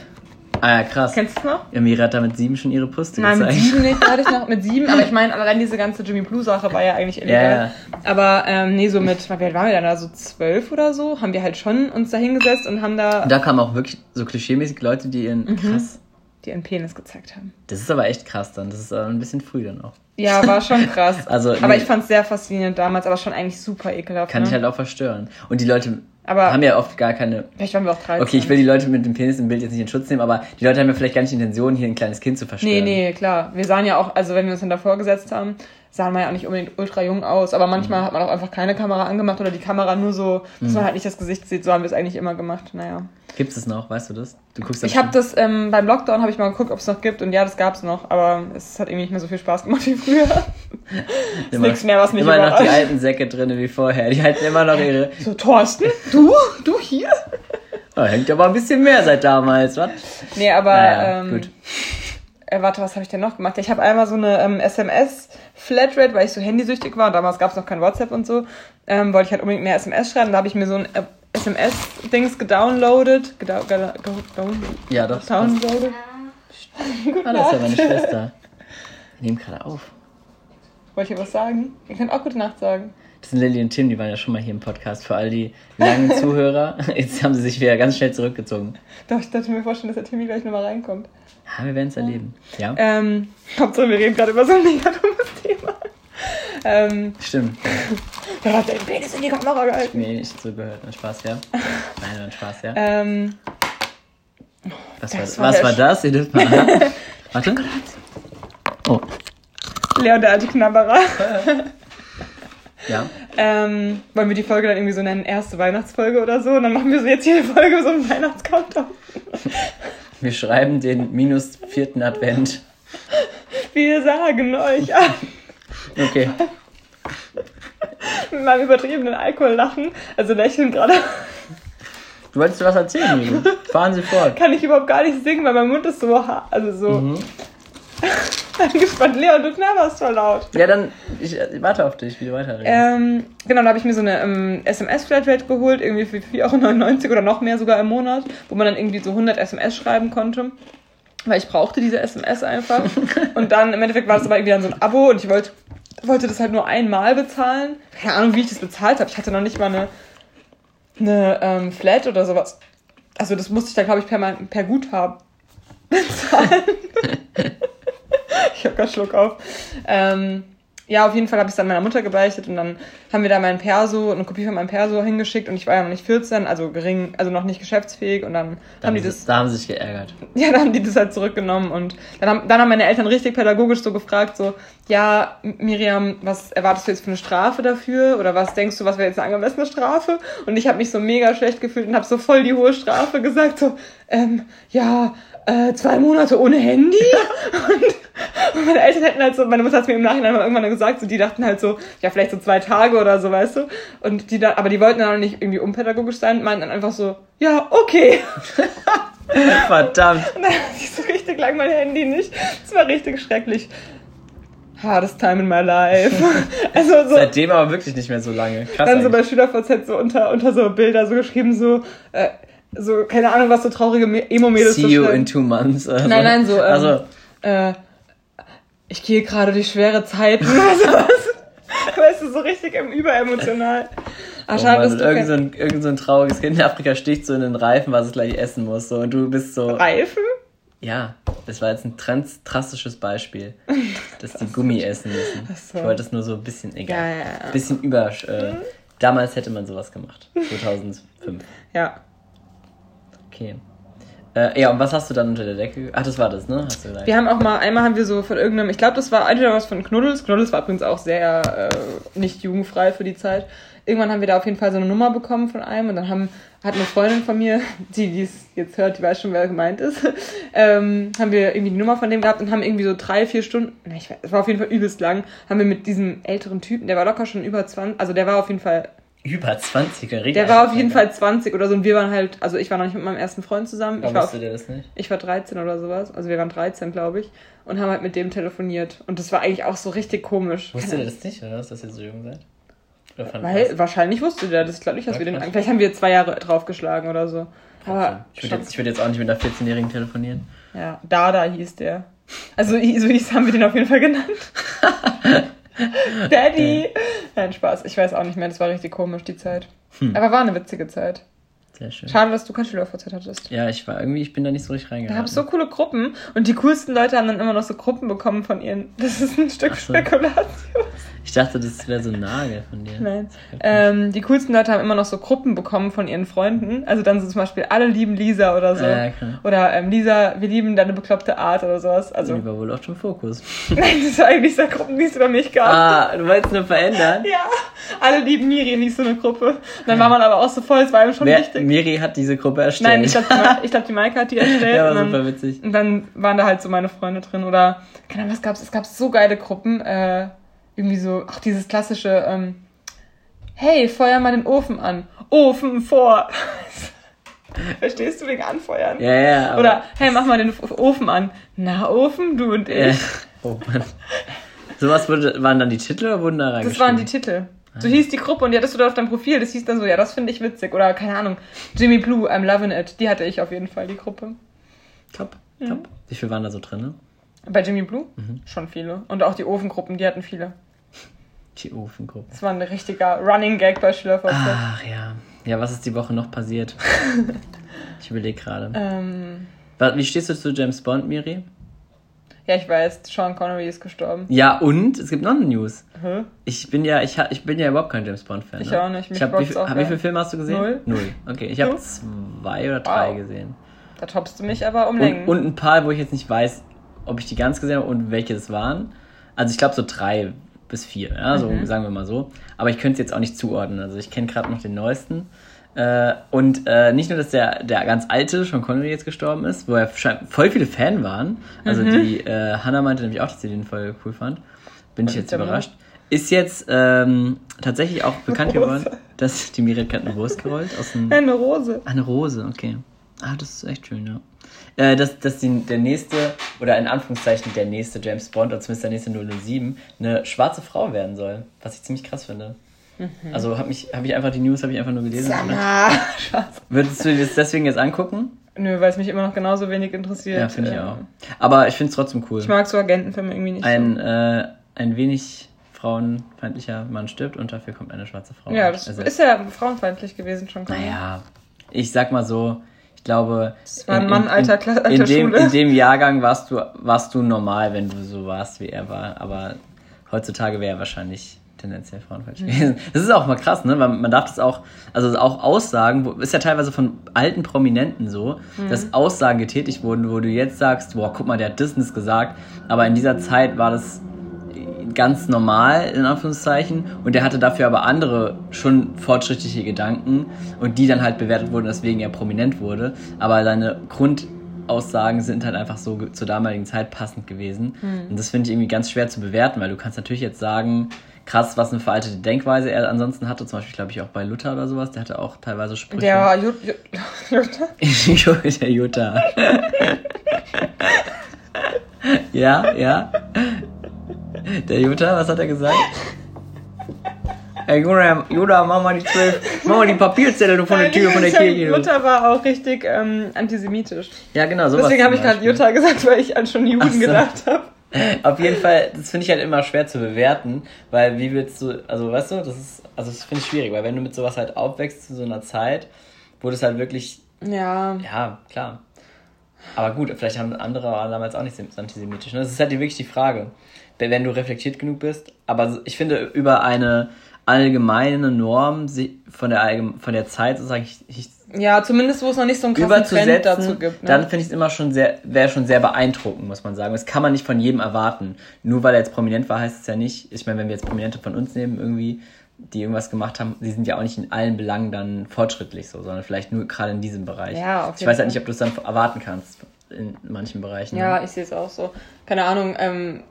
Ah ja, krass. Kennst du es noch? Ja, Mira hat da mit sieben schon ihre Puste Nein, mit gezeigt. sieben nicht. Da hatte ich noch mit sieben. Aber ich meine, allein diese ganze Jimmy Blue-Sache war ja eigentlich illegal. Ja. Aber ähm, nee, so mit, wie alt waren wir dann da? So zwölf oder so? Haben wir halt schon uns da hingesetzt und haben da Und da kamen auch wirklich so klischeemäßig Leute, die ihren, Mhm. krass. die ihren Penis gezeigt haben. Das ist aber echt krass dann. Das ist äh, ein bisschen früh dann auch. Ja, war schon krass. Also, aber nee. ich fand es sehr faszinierend damals, aber schon eigentlich super ekelhaft. Kann ne? dich halt auch verstören. Und die Leute Aber- haben ja oft gar keine. Vielleicht waren wir auch 13. Okay, ich will die Leute mit dem Penis im Bild jetzt nicht in Schutz nehmen, aber die Leute haben ja vielleicht gar nicht die Intention, hier ein kleines Kind zu Nee, verstören. nee, klar. Wir sahen ja auch, also wenn wir uns dann davor gesetzt haben, sahen wir ja auch nicht unbedingt ultra jung aus. Aber Mhm. manchmal hat man auch einfach keine Kamera angemacht oder die Kamera nur so, dass man halt nicht das Gesicht sieht. So haben wir es eigentlich immer gemacht. Naja. Gibt es noch, weißt du das? Du guckst Ich habe das ähm, beim Lockdown habe ich mal geguckt, ob es noch gibt und ja, das gab es noch, aber es hat irgendwie nicht mehr so viel Spaß gemacht wie früher. ist nichts mehr, was mich Immer noch die alten Säcke drinne wie vorher. Die halten immer noch ihre. So, Thorsten, du? Du hier? Oh, hängt aber ein bisschen mehr seit damals, was? Nee, aber Naja, ähm, gut. Äh, warte, was habe ich denn noch gemacht? Ich habe einmal so eine ähm, SMS-Flatrate, weil ich so handysüchtig war und damals gab es noch kein WhatsApp und so. Ähm, wollte ich halt unbedingt mehr SMS schreiben. Da habe ich mir so ein äh, SMS-Dings gedownloadet. Gedau geda- ge- down- Ja, doch. Downloadet. Ah, das ist ja meine Schwester. Wir nehmen gerade auf. Wollte ich was sagen? Ihr könnt auch gute Nacht sagen. Das sind Lilly und Tim, die waren ja schon mal hier im Podcast. Für all die langen Zuhörer. Jetzt haben sie sich wieder ganz schnell zurückgezogen. Doch, ich dachte mir vorstellen, dass der Timmy gleich nochmal reinkommt. Ja, wir werden es erleben. Ja, Ähm, Hauptsache, wir reden gerade über so ein mega dummes Thema. Ähm, stimmt. da hat dein Penis in die Kamera gehalten. Mir nicht so gehört. Ein Spaß, ja? Nein, ein Spaß, ja? Ähm, Was, das war, war was war das? Ihr dürft mal. Warte. Oh, Leon, der alte Knabberer. Ja. Ähm, wollen wir die Folge dann irgendwie so nennen, erste Weihnachtsfolge oder so? Und dann machen wir so jetzt jede Folge so einen Weihnachtscountdown. Wir schreiben den minus vierten Advent. Wir sagen euch ab. Okay. Mit meinem übertriebenen Alkohollachen. Also lächeln gerade. Du wolltest was erzählen, Miri. Fahren Sie fort. Kann ich überhaupt gar nicht singen, weil mein Mund ist so, also so Mhm. angespannt. Leon, du knabberst voll laut. Ja, dann, ich, ich warte auf dich, wie du weiterredest. Ähm, genau, da habe ich mir so eine ähm, SMS-Flatrate geholt, irgendwie für 4,99 Euro oder noch mehr sogar im Monat, wo man dann irgendwie so 100 SMS schreiben konnte. Weil ich brauchte diese SMS einfach. und dann im Endeffekt war das aber irgendwie dann so ein Abo und ich wollte, wollte das halt nur einmal bezahlen. Keine Ahnung, wie ich das bezahlt habe. Ich hatte noch nicht mal eine, eine ähm, Flat oder sowas. Also das musste ich dann, glaube ich, per, per Guthaben bezahlen. ich habe gerade Schluck auf. Ähm, ja, auf jeden Fall habe ich es dann meiner Mutter gebeichtet und dann haben wir da meinen Perso, eine Kopie von meinem Perso hingeschickt und ich war ja noch nicht 14, also gering, also noch nicht geschäftsfähig und dann da, haben die sie, das, da haben sie sich geärgert. ja, dann haben die das halt zurückgenommen und dann haben, dann haben meine Eltern richtig pädagogisch so gefragt, so, ja, Miriam, was erwartest du jetzt für eine Strafe dafür oder was denkst du, was wäre jetzt eine angemessene Strafe? Und ich habe mich so mega schlecht gefühlt und habe so voll die hohe Strafe gesagt, so, ähm, ja, äh, zwei Monate ohne Handy und, meine Eltern hätten halt so, meine Mutter hat mir im Nachhinein mal irgendwann gesagt, so, die dachten halt so, ja, vielleicht so zwei Tage oder so, weißt du? Und die da, aber die wollten dann auch nicht irgendwie unpädagogisch sein, meinten dann einfach so, ja, okay. Verdammt. Und dann hatte ich so richtig lang mein Handy nicht. Es war richtig schrecklich. Hardest time in my life. Also so, Seitdem aber wirklich nicht mehr so lange. Krass. dann so bei eigentlich. SchülerVZ so unter, unter so Bilder so geschrieben, so, äh, so, keine Ahnung, was so traurige Emo-Mädels See so you in two months. Also, Nein, nein, so, ähm, also, äh, ich gehe gerade durch schwere Zeiten. Weißt du, so richtig im überemotional. Ah, oh schade, Mann, und irgend, so ein, irgend so ein trauriges Kind in Afrika sticht so in den Reifen, was es gleich essen muss. So, und du bist so. Reifen? Ja, das war jetzt ein trans drastisches Beispiel, dass die Gummi essen müssen. Ach so. Ich wollte es nur so ein bisschen, egal. Ja, ja, ja. Bisschen über. Äh, damals hätte man sowas gemacht. 2005. Ja. Okay. Äh, ja, und was hast du dann unter der Decke? Ach, das war das, ne? Wir haben auch mal, einmal haben wir so von irgendeinem, ich glaube, das war entweder was von Knuddels. Knuddels war übrigens auch sehr äh, nicht jugendfrei für die Zeit. Irgendwann haben wir da auf jeden Fall so eine Nummer bekommen von einem und dann haben, hat eine Freundin von mir, die es jetzt hört, die weiß schon, wer gemeint ist, ähm, haben wir irgendwie die Nummer von dem gehabt und haben irgendwie so drei, vier Stunden, na, ich weiß, es war auf jeden Fall übelst lang, haben wir mit diesem älteren Typen, der war locker schon über 20, also der war auf jeden Fall Über 20 er der war auf jeden Fall 20 oder so und wir waren halt, also ich war noch nicht mit meinem ersten Freund zusammen. Ich Warum war, wusste auf, der das nicht? ich war 13 oder sowas, also wir waren 13, glaube ich, und haben halt mit dem telefoniert. Und das war eigentlich auch so richtig komisch. Wusste der das nicht, oder was, dass ihr so jung seid? Weil wahrscheinlich wusste der das, glaube ich, dass wir den. Vielleicht haben wir zwei Jahre draufgeschlagen oder so. Aber ich würde jetzt, ich würd jetzt auch nicht mit einer 14-Jährigen telefonieren. ja, Dada hieß der. Also so hieß haben wir den auf jeden Fall genannt. Daddy! Nein, Spaß. Ich weiß auch nicht mehr. Das war richtig komisch, die Zeit. Hm. Aber war eine witzige Zeit. Sehr schön. Schade, dass du kein SchülerVZ hattest. Ja, ich war irgendwie, ich bin da nicht so richtig Da reingegangen. gab es so coole Gruppen und die coolsten Leute haben dann immer noch so Gruppen bekommen von ihren. Das ist ein Stück so. Spekulation. Ich dachte, das wäre so ein Nagel von dir. Nein. Ähm, die coolsten Leute haben immer noch so Gruppen bekommen von ihren Freunden. Also dann so zum Beispiel alle lieben Lisa oder so. Ja, klar. Oder ähm, Lisa, wir lieben deine bekloppte Art oder sowas. Also Die war wohl auch schon Fokus. nein, das war eigentlich so Gruppen, die es über mich gab. Ah, du wolltest nur verändern? Ja, alle lieben Miri hieß so eine Gruppe. Und dann war man aber auch so voll, es war ihm schon Wer, wichtig. Miri hat diese Gruppe erstellt. Nein, ich glaube, die, glaub, die Maike hat die erstellt. Ja, war dann, super witzig. Und dann waren da halt so meine Freunde drin. Oder, keine Ahnung, was gab's? Es gab so geile Gruppen. Äh, irgendwie so, ach, dieses klassische, ähm, hey, feuer mal den Ofen an. Ofen vor. Verstehst du wegen Anfeuern? Ja, ja. Oder, hey, mach mal den Ofen an. Na, Ofen, du und ich. Äh, oh Mann. Sowas wurde, waren dann die Titel oder wurden da Das reingeschrieben? waren die Titel. So hieß die Gruppe und die hattest du da auf deinem Profil. Das hieß dann so, ja, das finde ich witzig. Oder keine Ahnung, Jimmy Blue, I'm loving it. Die hatte ich auf jeden Fall, die Gruppe. Top, top. Wie viel waren da so drin? Bei Jimmy Blue? Mhm. Schon viele. Und auch die Ofengruppen, die hatten viele. Die Ofengruppe. Das war ein richtiger Running Gag bei SchülerVZ. Ach ja. Ja, was ist die Woche noch passiert? ich überlege gerade. Ähm, Wie stehst du zu James Bond, Miri? Ja, ich weiß, Sean Connery ist gestorben. Ja, und es gibt noch eine News. Hä? Ich bin ja, ich, ich bin ja überhaupt kein James Bond-Fan. Ich ne? auch nicht. Mich Ich hab, wie, viel, auch wie gar viele. Filme hast du gesehen? Null. Null. Okay, ich habe zwei oder drei Wow. gesehen. Da toppst du mich aber um Und, Längen. und ein paar, wo ich jetzt nicht weiß, ob ich die ganz gesehen habe und welche das waren. Also ich glaube so drei bis vier, ja, so Mhm. sagen wir mal so. Aber ich könnte es jetzt auch nicht zuordnen. Also ich kenne gerade noch den neuesten. Äh, und äh, nicht nur, dass der, der ganz alte Sean Connery jetzt gestorben ist, wo er voll viele Fan waren. Also Mhm. die äh, Hannah meinte nämlich auch, dass sie den voll cool fand. Bin ich jetzt überrascht. Ist jetzt ähm, tatsächlich auch bekannt Rose. geworden, dass die Miri hat eine Wurst gerollt aus dem Eine Rose. Eine Rose, okay. Ah, das ist echt schön, ja. Äh, dass, dass die, der nächste, oder in Anführungszeichen der nächste James Bond, oder zumindest der nächste 007, eine schwarze Frau werden soll. Was ich ziemlich krass finde. Also habe ich, hab ich einfach die News, habe ich einfach nur gelesen. Schatz. Würdest du dir das deswegen jetzt angucken? Nö, weil es mich immer noch genauso wenig interessiert. Ja, finde ich Ähm, auch. Aber ich finde es trotzdem cool. Ich mag so Agentenfilme irgendwie nicht Ein, äh, ein wenig frauenfeindlicher Mann stirbt und dafür kommt eine schwarze Frau. so. Ja, das Also, ist ja frauenfeindlich gewesen schon. Naja, ich sag mal so, ich glaube. Das war ein Mann alter Kla- alter in, dem, Schule. in dem Jahrgang warst du, warst du normal, wenn du so warst, wie er war. Aber heutzutage wäre er wahrscheinlich tendenziell frauenfeindlich Mhm. gewesen. Das ist auch mal krass, ne? Weil man darf das auch, also auch Aussagen, wo, ist ja teilweise von alten Prominenten so, Mhm. dass Aussagen getätigt wurden, wo du jetzt sagst, boah, guck mal, der hat das gesagt. Aber in dieser Zeit war das ganz normal, in Anführungszeichen. Und der hatte dafür aber andere schon fortschrittliche Gedanken und die dann halt bewertet wurden, deswegen er prominent wurde. Aber seine Grundaussagen sind halt einfach so zur damaligen Zeit passend gewesen. Und das finde ich irgendwie ganz schwer zu bewerten, weil du kannst natürlich jetzt sagen, krass, was eine veraltete Denkweise er ansonsten hatte. Zum Beispiel, glaube ich, auch bei Luther oder sowas. Der hatte auch teilweise Sprüche. Der Jut, Jut, der Jutta. ja, ja. Der Jutta, was hat er gesagt? Hey, Jutta, Jutta, mach mal die zwölf, mach mal die Papierzettel von der Tür von der Kirche. du. Luther war auch richtig ähm, antisemitisch. Ja, genau, sowas. Deswegen habe ich gerade. Jutta gesagt, weil ich an schon Juden so. gedacht habe. Auf jeden Fall, das finde ich halt immer schwer zu bewerten, weil wie willst du, also weißt du, das ist, also das finde ich schwierig, weil wenn du mit sowas halt aufwächst zu so einer Zeit, wo das halt wirklich Ja. Ja, klar. Aber gut, vielleicht haben andere damals auch nicht antisemitisch. ne? Das ist halt die- wirklich die Frage. Wenn du reflektiert genug bist. Aber ich finde, über eine allgemeine Norm von der, allgem- von der Zeit sozusagen ich, ich, Ja, zumindest wo es noch nicht so einen krassen Trend dazu gibt. Ne? dann finde ich es immer schon sehr, wäre schon sehr beeindruckend, muss man sagen. Das kann man nicht von jedem erwarten. Nur weil er jetzt prominent war, heißt es ja nicht. Ich meine, wenn wir jetzt Prominente von uns nehmen, irgendwie, die irgendwas gemacht haben, die sind ja auch nicht in allen Belangen dann fortschrittlich so, sondern vielleicht nur gerade in diesem Bereich. Ja, auf ich weiß halt nicht, ob du es dann erwarten kannst in manchen Bereichen. Ja, ne? ich sehe es auch so. Keine Ahnung, ähm,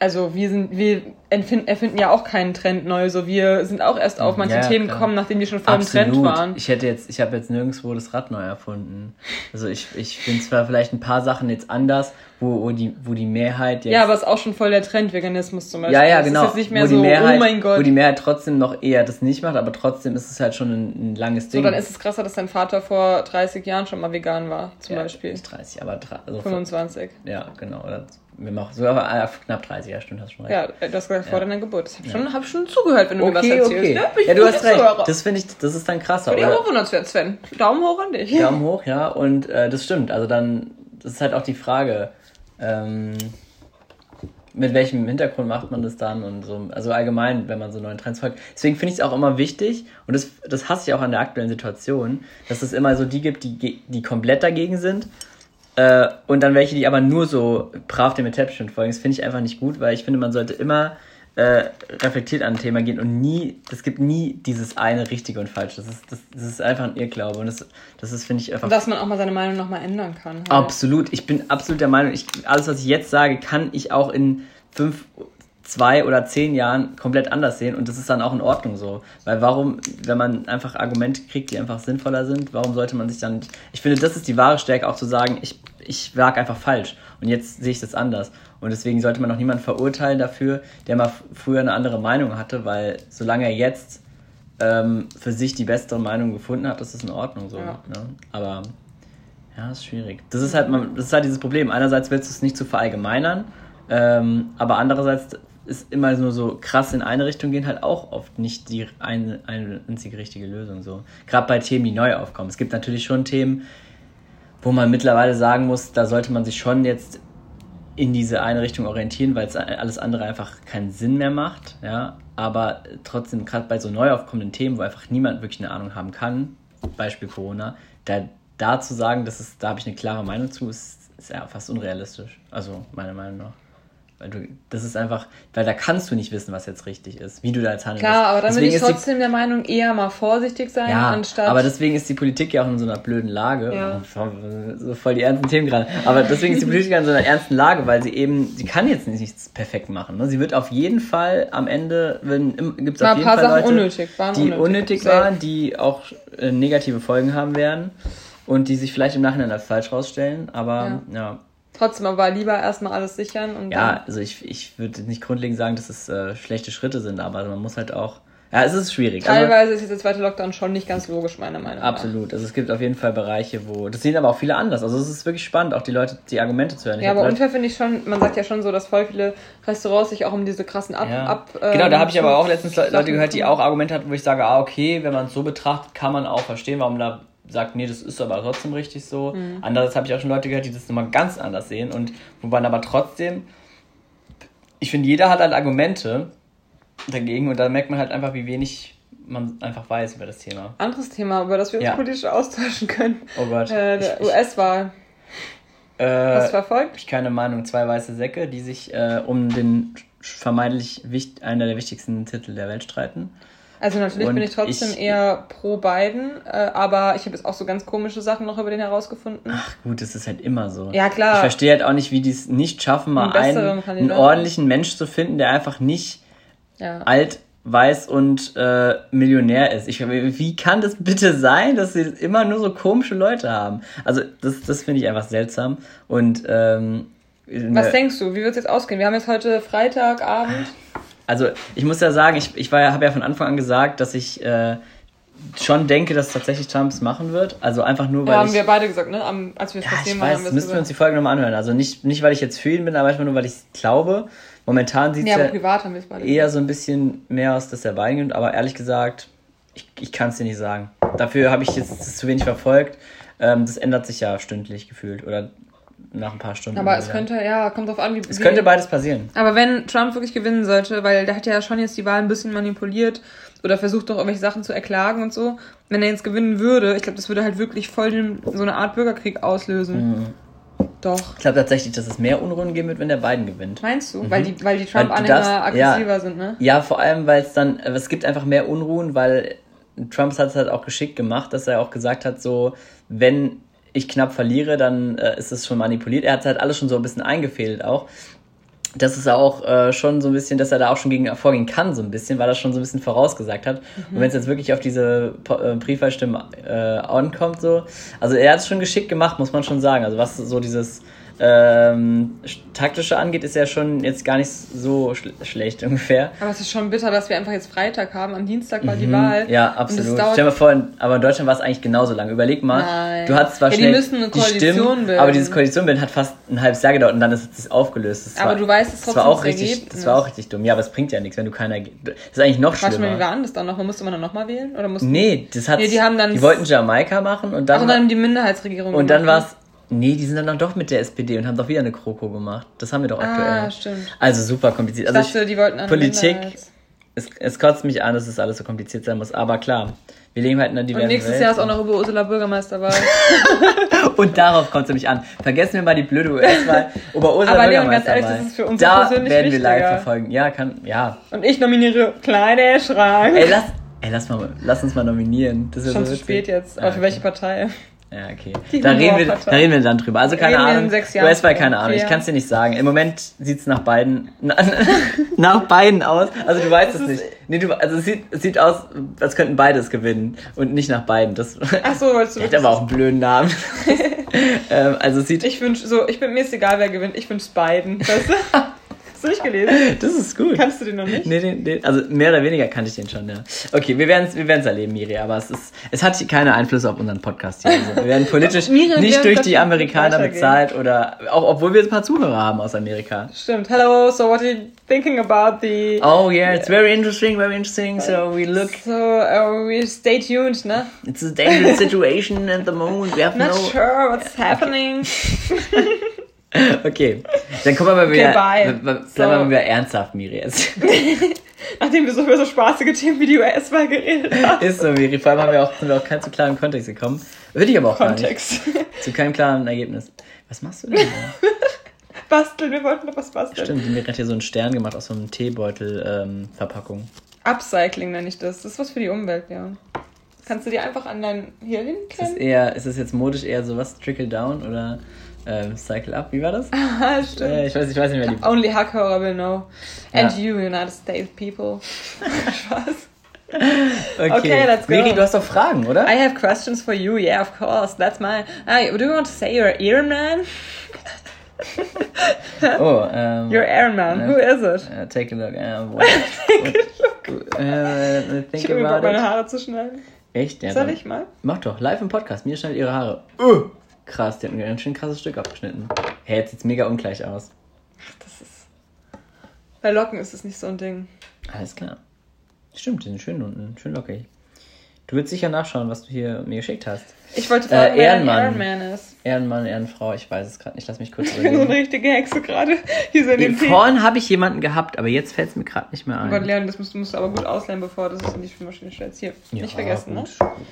also wir sind, wir empfinden, erfinden ja auch keinen Trend neu, so wir sind auch erst auf manche Ja, Themen klar. gekommen, nachdem die schon voll im Trend waren. Ich hätte jetzt, ich habe jetzt nirgendwo das Rad neu erfunden. Also ich, ich finde zwar vielleicht ein paar Sachen jetzt anders, wo, wo die, wo die Mehrheit jetzt Ja, aber es ist auch schon voll der Trend, Veganismus zum Beispiel. Ja, ja, Das genau. Ist jetzt nicht mehr wo die so, Mehrheit, oh mein Gott. Wo die Mehrheit trotzdem noch eher das nicht macht, aber trotzdem ist es halt schon ein, ein langes so, Ding. dann ist es krasser, dass dein Vater vor 30 Jahren schon mal vegan war, zum ja, Beispiel. Nicht 30, aber also 25. ja, genau. Oder wir machen sogar äh, knapp 30, ja, stimmt, hast schon recht. Ja, du hast gesagt, vor Ja. deiner Geburt. Ich habe schon, hab schon zugehört, wenn du mir was Okay, erzählst. okay. Ich Ja, du hast recht. Zuhörer. Das finde ich, das ist dann krasser. Bin ich auch bewundernswert, Sven. Daumen hoch an dich. Daumen hoch, ja. Und äh, das stimmt. Also dann, das ist halt auch die Frage, ähm, mit welchem Hintergrund macht man das dann und so. Also allgemein, wenn man so neuen Trends folgt. Deswegen finde ich es auch immer wichtig, und das, das hasse ich auch an der aktuellen Situation, dass es immer so die gibt, die, die komplett dagegen sind. Äh, und dann welche, die aber nur so brav dem Attachment folgen. Das finde ich einfach nicht gut, weil ich finde, man sollte immer äh, reflektiert an ein Thema gehen und nie, es gibt nie dieses eine richtige und falsch. Das ist, das, das ist einfach ein Irrglaube und das, das ist, finde ich, einfach Und dass man auch mal seine Meinung nochmal ändern kann. Halt. Absolut. Ich bin absolut der Meinung, ich, alles, was ich jetzt sage, kann ich auch in fünf, zwei oder zehn Jahren komplett anders sehen und das ist dann auch in Ordnung so. Weil warum, wenn man einfach Argumente kriegt, die einfach sinnvoller sind, warum sollte man sich dann. Ich finde, das ist die wahre Stärke, auch zu sagen, ich, ich lag einfach falsch und jetzt sehe ich das anders. Und deswegen sollte man auch niemanden verurteilen dafür, der mal früher eine andere Meinung hatte, weil solange er jetzt ähm, für sich die bessere Meinung gefunden hat, ist das in Ordnung so. Ja. Ne? Aber ja, ist schwierig. Das ist halt, das ist halt dieses Problem. Einerseits willst du es nicht zu verallgemeinern, ähm, aber andererseits ist immer nur so krass in eine Richtung gehen halt auch oft nicht die eine, eine einzige richtige Lösung so. Gerade bei Themen, die neu aufkommen. Es gibt natürlich schon Themen, wo man mittlerweile sagen muss, da sollte man sich schon jetzt in diese eine Richtung orientieren, weil es alles andere einfach keinen Sinn mehr macht, ja. Aber trotzdem, gerade bei so neu aufkommenden Themen, wo einfach niemand wirklich eine Ahnung haben kann, Beispiel Corona, da, da zu sagen, das ist, da habe ich eine klare Meinung zu, ist, ist ja fast unrealistisch. Also meiner Meinung nach. Weil du, das ist einfach, weil da kannst du nicht wissen, was jetzt richtig ist, wie du da jetzt handelst. Klar, aber dann bin ich Deswegen ist die- trotzdem der Meinung, eher mal vorsichtig sein, ja, anstatt. aber deswegen ist die Politik ja auch in so einer blöden Lage. Ja. So voll die ernsten Themen gerade. Aber deswegen ist die Politik ja in so einer ernsten Lage, weil sie eben, sie kann jetzt nichts perfekt machen. Ne? Sie wird auf jeden Fall am Ende, gibt es auf ein jeden paar Fall Sachen Leute, unnötig, waren die unnötig. unnötig waren, die auch äh, negative Folgen haben werden und die sich vielleicht im Nachhinein als falsch rausstellen. Aber ja, Trotzdem aber lieber erstmal alles sichern und ja, also ich, ich würde nicht grundlegend sagen, dass es äh, schlechte Schritte sind, aber man muss halt auch, ja, es ist schwierig. dann Also- teilweise ist jetzt der zweite Lockdown schon nicht ganz logisch, meiner Meinung nach. Absolut. Also es gibt auf jeden Fall Bereiche, wo. Das sehen aber auch viele anders. Also es ist wirklich spannend, auch die Leute, die Argumente zu hören. Ich Ja, aber Leute- unfair finde ich schon, man sagt ja schon so, dass voll viele Restaurants sich auch um diese krassen Ab... ja. ab genau, da habe ich aber auch letztens Leute gehört, die auch Argumente hatten, wo ich sage, ah, okay, wenn man es so betrachtet, kann man auch verstehen, warum da sagt, nee, das ist aber trotzdem richtig so. Mhm. Andererseits habe ich auch schon Leute gehört, die das nochmal ganz anders sehen und wo man aber trotzdem, ich finde, jeder hat halt Argumente dagegen und da merkt man halt einfach, wie wenig man einfach weiß über das Thema. Anderes Thema, über das wir uns Ja. politisch austauschen können. Oh Gott. Äh, der US-Wahl. Äh, Hast verfolgt? ich keine Meinung, zwei weiße Säcke, die sich äh, um den vermeintlich einer der wichtigsten Titel der Welt streiten. Also natürlich Und bin ich trotzdem ich- eher pro Biden, äh, aber ich habe jetzt auch so ganz komische Sachen noch über den herausgefunden. Ach gut, das ist halt immer so. Ja, klar. Ich verstehe halt auch nicht, wie die es nicht schaffen, mal Einen einen, einen ordentlichen Mensch zu finden, der einfach nicht Ja. alt, weiß und äh, Millionär ist. Ich, wie kann das bitte sein, dass sie immer nur so komische Leute haben? Also das, das finde ich einfach seltsam. Und ähm, Was ne- denkst du? Wie wird es jetzt ausgehen? Wir haben jetzt heute Freitagabend. Also ich muss ja sagen, ich, ich habe ja von Anfang an gesagt, dass ich äh, schon denke, dass tatsächlich Trump es machen wird. Also einfach nur, weil Ja, haben ich... wir beide gesagt, ne? Am, als wir ja, ich waren, weiß, haben wir müssen wir uns die Folge nochmal anhören. Also nicht, nicht, weil ich jetzt für ihn bin, aber einfach nur, weil ich es glaube. Momentan sieht es Ja, aber ja privat haben wir es beide eher so ein bisschen mehr aus, dass er gewinnt. Aber ehrlich gesagt, ich, ich kann es dir nicht sagen. Dafür habe ich jetzt das zu wenig verfolgt. Ähm, das ändert sich ja stündlich gefühlt. Oder nach ein paar Stunden. Aber es könnte, ja, kommt drauf an, wie. Es wie, könnte beides passieren. Aber wenn Trump wirklich gewinnen sollte, weil der hat ja schon jetzt die Wahl ein bisschen manipuliert oder versucht doch irgendwelche Sachen zu erklagen und so, wenn er jetzt gewinnen würde, ich glaube, das würde halt wirklich voll den, so eine Art Bürgerkrieg auslösen. Mhm. Doch. Ich glaube tatsächlich, dass es mehr Unruhen geben wird, wenn der Biden gewinnt. Meinst du? Weil die, weil die Mhm. Weil du Trump-Anhänger darfst- ja. aggressiver sind, ne? Ja, vor allem, weil es dann, äh, es gibt einfach mehr Unruhen, weil Trump hat es halt auch geschickt gemacht, dass er auch gesagt hat, so, wenn ich knapp verliere, dann äh, ist es schon manipuliert. Er hat halt alles schon so ein bisschen eingefädelt auch. Das ist auch äh, schon so ein bisschen, dass er da auch schon gegen vorgehen kann, so ein bisschen, weil er schon so ein bisschen vorausgesagt hat. Und wenn es jetzt wirklich auf diese äh, Briefwahlstimmen äh, ankommt, so, also er hat es schon geschickt gemacht, muss man schon sagen. Also was so dieses ähm, taktische angeht, ist er schon jetzt gar nicht so schl schlecht ungefähr. Aber es ist schon bitter, dass wir einfach jetzt Freitag haben. Am Dienstag war die Wahl. Mhm. Ja, absolut. Stell dir mal vor, aber in Deutschland war es eigentlich genauso lang. Überleg mal, Nein. du hattest zwar Ja, die schnell müssen eine Koalition Stimmen, bilden. aber dieses Koalitionsbilden hat fast ein halbes Jahr gedauert und dann ist es aufgelöst. Das Aber war, du weißt es das war trotzdem auch das richtig, Ergebnis. das war auch richtig dumm. Ja, aber es bringt ja nichts, wenn du keiner. Das ist eigentlich noch Warte mal, wie schlimmer. war das dann noch? Musste man dann nochmal wählen? Oder musste Nee, das hat. Nee, die haben dann- die wollten Jamaika machen und Ach, dann. und dann die Minderheitsregierung. und dann gemacht, war es. Nee, die sind dann doch mit der SPD und haben doch wieder eine Kroko gemacht. Das haben wir doch ne? aktuell. Ah, stimmt. Also super kompliziert. Ich Also dachte, die wollten Politik, es, es kotzt mich an, dass es alles so kompliziert sein muss. Aber klar, wir leben halt in einer diversen Und nächstes Welt. Jahr ist auch noch über Ursula Bürgermeisterwahl. Und darauf kommt es nämlich an. Vergessen wir mal die blöde US-Wahl. Über Ursula Aber Leon, ganz ehrlich, Bürgermeisterwahl. das ist für uns Da persönlich werden wir live wichtiger. verfolgen. Ja, kann, ja. Und ich nominiere Kleine Schrank. Ey, lass, ey, lass, mal, lass uns mal nominieren. Das ist ja Schon so zu spät jetzt. Ah, Aber für okay. welche Partei? Ja, okay. Die Da reden, wir, da reden wir dann drüber. Also keine Reden Ahnung. US-Wahl, keine Ahnung. Ich Fair. kann es dir nicht sagen. Im Moment sieht es nach beiden nach beiden aus. Also du weißt es nicht. Nee, du, also es sieht, es sieht aus, als könnten beides gewinnen und nicht nach beiden. Das Ach so, wolltest du hat aber auch einen blöden Namen. ähm, also es sieht. Ich wünsch so, ich bin mir ist egal, wer gewinnt. Ich wünsch's beiden. Weißt du? Hast du nicht gelesen? das ist gut. Kannst du den noch nicht? Nee, den, den, also mehr oder weniger kannte ich den schon, ja. Okay, wir werden es wir werden's erleben, Miri, aber es, ist, es hat keine Einflüsse auf unseren Podcast hier. Also wir werden politisch Miri nicht durch die Amerikaner bezahlt oder auch obwohl wir ein paar Zuhörer haben aus Amerika. Stimmt. Hello, so what are you thinking about the... Oh yeah, it's very interesting, very interesting. So we look, So, uh, we stay tuned, ne? it's a dangerous situation at the moment. We have Not no. sure what's happening. Okay, dann kommen wir mal wieder. bye. Bleiben So. wir mal wieder ernsthaft, Miri. Jetzt. Nachdem wir so über so spaßige Themen wie die US-Wahl geredet haben. Ist so, Miri. Vor allem haben wir auch, sind wir auch kein zu klaren Kontext gekommen. Würde ich aber auch gar nicht. Kontext. Zu keinem klaren Ergebnis. Was machst du denn? da? Basteln, wir wollten noch was basteln. Stimmt, Miri hat hier so einen Stern gemacht aus so einem Teebeutel-Verpackung. Upcycling nenne ich das. Das ist was für die Umwelt, ja. Kannst du dir einfach an dein hier ist, hinklemmen? eher, ist es jetzt modisch eher so was? Trickle down oder ähm, Cycle up? Wie war das? Ah, Äh, stimmt. ich, weiß, ich weiß nicht mehr. Die, Only Hacker will know. And Ja. you, United States people. Spaß. okay, Okay, let's go. Miri, du hast doch Fragen, oder? I have questions for you. Yeah, of course. That's my. Hey, do you want to say you're Iron Man? oh, ähm. You're Iron Man. Ja. Who is it? uh, take a look. Uh, what, uh, Ich think habe mir Bock, meine. Haare zu schneiden. Echt? Ja, Soll dann- ich mal? Mach doch, live im Podcast. Mir schneidet ihre Haare. Uh, krass, die hat ein ganz schön krasses Stück abgeschnitten. Hey, jetzt sieht's mega ungleich aus. Das ist. Bei Locken ist es nicht so ein Ding. Alles klar. Stimmt, die sind schön unten, schön lockig. Du willst sicher nachschauen, was du hier mir geschickt hast. Ich wollte fragen, Äh, wer ein. Iron Man ist. Ehrenmann, Ehrenfrau, ich weiß es gerade nicht. Lass mich kurz Ich bin so eine überlegen. richtige Hexe gerade. Tee. Vorhin habe ich jemanden gehabt, aber jetzt fällt es mir gerade nicht mehr Oh Gott, ein. Leon, das musst, du musst du aber gut ausleihen, bevor du das in die Spülmaschine stellst. Hier, Ja, nicht vergessen, gut, ne? gut,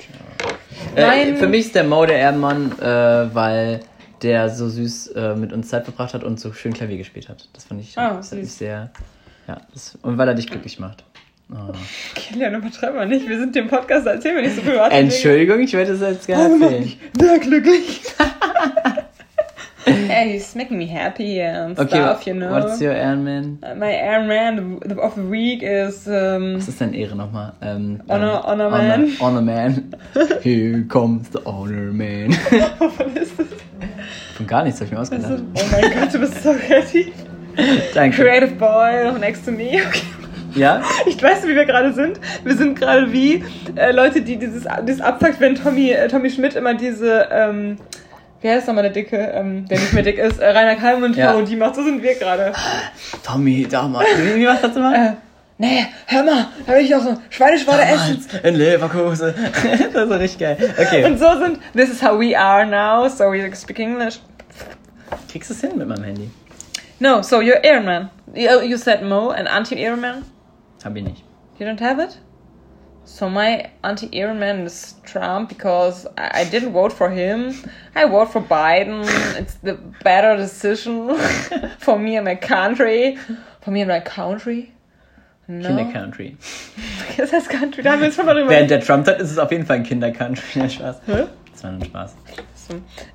ja. Äh, Mein- für mich ist der Mo der Ehrenmann, äh, weil der so süß äh, mit uns Zeit verbracht hat und so schön Klavier gespielt hat. Das fand ich, Ah, das hat mich süß. sehr. Ja, das, und weil er dich glücklich macht. Oh. Okay, Leon, übertreib mal nicht. Wir sind dem Podcast, erzählen wir nicht so private Dinge. Entschuldigung, ich werde es jetzt gerne Oh, erzählen. sehr glücklich. hey, he's making me happy and Okay, stuff, you know. what's your Ehrenman? My Iron Man of the week is um, Was ist dein Ehre nochmal? Ähm, Honor- ähm, Honor Man. Honor Man. Here comes the Honor Man. wovon ist das? Von gar nichts, habe ich mir ist, ausgedacht. oh mein Gott, du bist so kreativ. Danke. Creative Boy noch next to me. Okay. Ja? Ich weiß, wie wir gerade sind. Wir sind gerade wie äh, Leute, die dieses, dieses abfuckt, wenn Tommy, äh, Tommy Schmidt immer diese, ähm, wer ist nochmal der Dicke, ähm, der nicht mehr dick ist, äh, Rainer Kalmund Ja. Parodie macht. So sind wir gerade. Tommy, damals. Wie, wie macht das immer? Äh, nee, hör mal, da will ich auch so Schweineschwade essen. In Leverkusen. das ist richtig geil. Okay. Und so sind, this is how we are now, so we speak English. Kriegst du es hin mit meinem Handy? No, so you're Iron Man. You, you said Mo and anti-Iron Man. Hab ich nicht. You don't have it? So my anti-Iron Man is Trump because I I didn't vote for him. I vote for Biden. It's the better decision for me and my country. For me and my country. No. Kinder-Country. Das heißt Country, da haben wir uns schon mal drüber Während der Trump hat, ist es auf jeden Fall ein Kinder-Country. Ja, Spaß. Hä? Das war ein Spaß.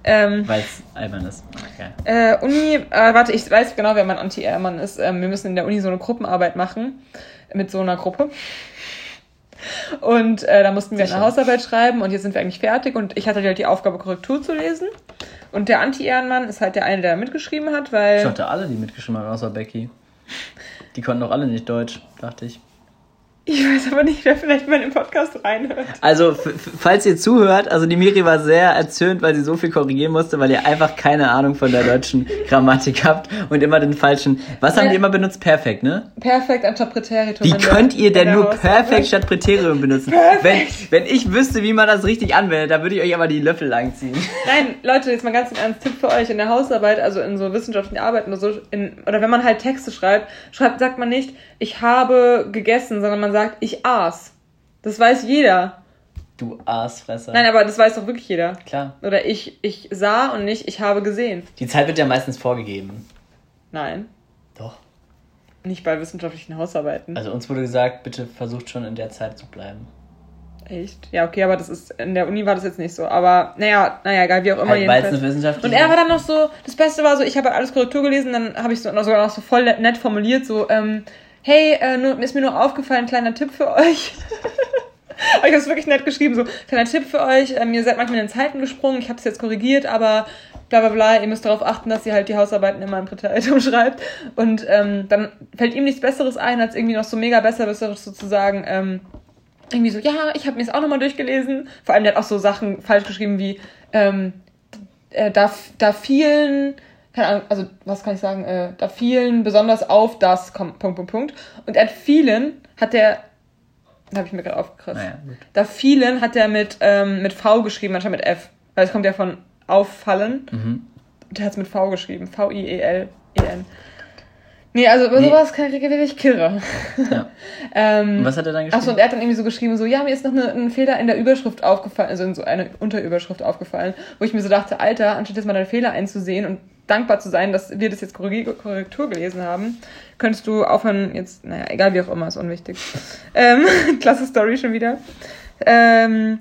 ähm, Weil es albern ist. Okay. äh, Uni, äh, warte, ich weiß genau, wer mein Anti-Mann ist. Ähm, wir müssen in der Uni so eine Gruppenarbeit machen. Mit so einer Gruppe. Und äh, da mussten wir Sicher. eine Hausarbeit schreiben und jetzt sind wir eigentlich fertig und ich hatte halt die Aufgabe, Korrektur zu lesen. Und der Anti-Ehrenmann ist halt der eine, der mitgeschrieben hat, Ich weil. dachte alle, die mitgeschrieben haben, außer Becky. Die konnten doch alle nicht Deutsch, dachte ich. Ich weiß aber nicht, wer vielleicht mal in den Podcast reinhört. Also, falls ihr zuhört, also die Miri war sehr erzürnt, weil sie so viel korrigieren musste, weil ihr einfach keine Ahnung von der deutschen Grammatik habt und immer den falschen. Was haben Ja. die immer benutzt? Perfekt, ne? Perfekt anstatt Präteritum. Wie könnt ihr denn nur perfekt statt Präterium benutzen? Perfekt. Wenn, wenn ich wüsste, wie man das richtig anwendet, dann würde ich euch aber die Löffel langziehen. Nein, Leute, jetzt mal ganz im Ernst, Tipp für euch in der Hausarbeit, also in so wissenschaftlichen Arbeiten oder so, in, oder wenn man halt Texte schreibt, schreibt, sagt man nicht, ich habe gegessen, sondern man sagt, ich aß. Das weiß jeder. Du Aasfresser. Nein, aber das weiß doch wirklich jeder. Klar. Oder ich, ich sah und nicht, ich habe gesehen. Die Zeit wird ja meistens vorgegeben. Nein, Doch. nicht bei wissenschaftlichen Hausarbeiten. Also uns wurde gesagt, bitte versucht schon in der Zeit zu bleiben. Echt? Ja, okay, aber das ist, in der Uni war das jetzt nicht so. Aber, naja, naja, egal, wie auch immer. Halt, jedenfalls. eine. Und er war dann noch so, das Beste war so, ich habe halt alles Korrektur gelesen, dann habe ich so noch sogar noch so voll nett formuliert, so, ähm, hey, äh, nur, ist mir nur aufgefallen, kleiner Tipp für euch. aber ich habe es wirklich nett geschrieben, so, kleiner Tipp für euch, ähm, ihr seid manchmal in den Zeiten gesprungen, ich habe es jetzt korrigiert, aber bla bla bla, ihr müsst darauf achten, dass ihr halt die Hausarbeiten immer im Präteritum schreibt. Und ähm, dann fällt ihm nichts Besseres ein, als irgendwie noch so mega besserwisseres sozusagen, ähm, irgendwie so, ja, ich habe mir das auch nochmal durchgelesen. Vor allem, der hat auch so Sachen falsch geschrieben wie, ähm, äh, da, da vielen, keine Ahnung, also was kann ich sagen, äh, da vielen besonders auf das, Punkt, Punkt, Punkt. Und er hat vielen, hat der, da habe ich mir gerade aufgekratzt. Naja, gut. Da vielen hat er mit, ähm, mit V geschrieben, anstatt mit F. Weil es kommt ja von auffallen. Mhm. Und der hat es mit V geschrieben. V-I-E-L-E-N. Nee, also über Nee. sowas kann ich wirklich kirre. Ja. ähm, Und was hat er dann geschrieben? Achso, und er hat dann irgendwie so geschrieben, so, ja, mir ist noch eine, ein Fehler in der Überschrift aufgefallen, also in so eine Unterüberschrift aufgefallen, wo ich mir so dachte, Alter, anstatt jetzt mal deinen Fehler einzusehen und dankbar zu sein, dass wir das jetzt Korrektur gelesen haben, könntest du aufhören, jetzt, naja, egal wie auch immer, ist unwichtig. ähm, klasse Story schon wieder. Ähm,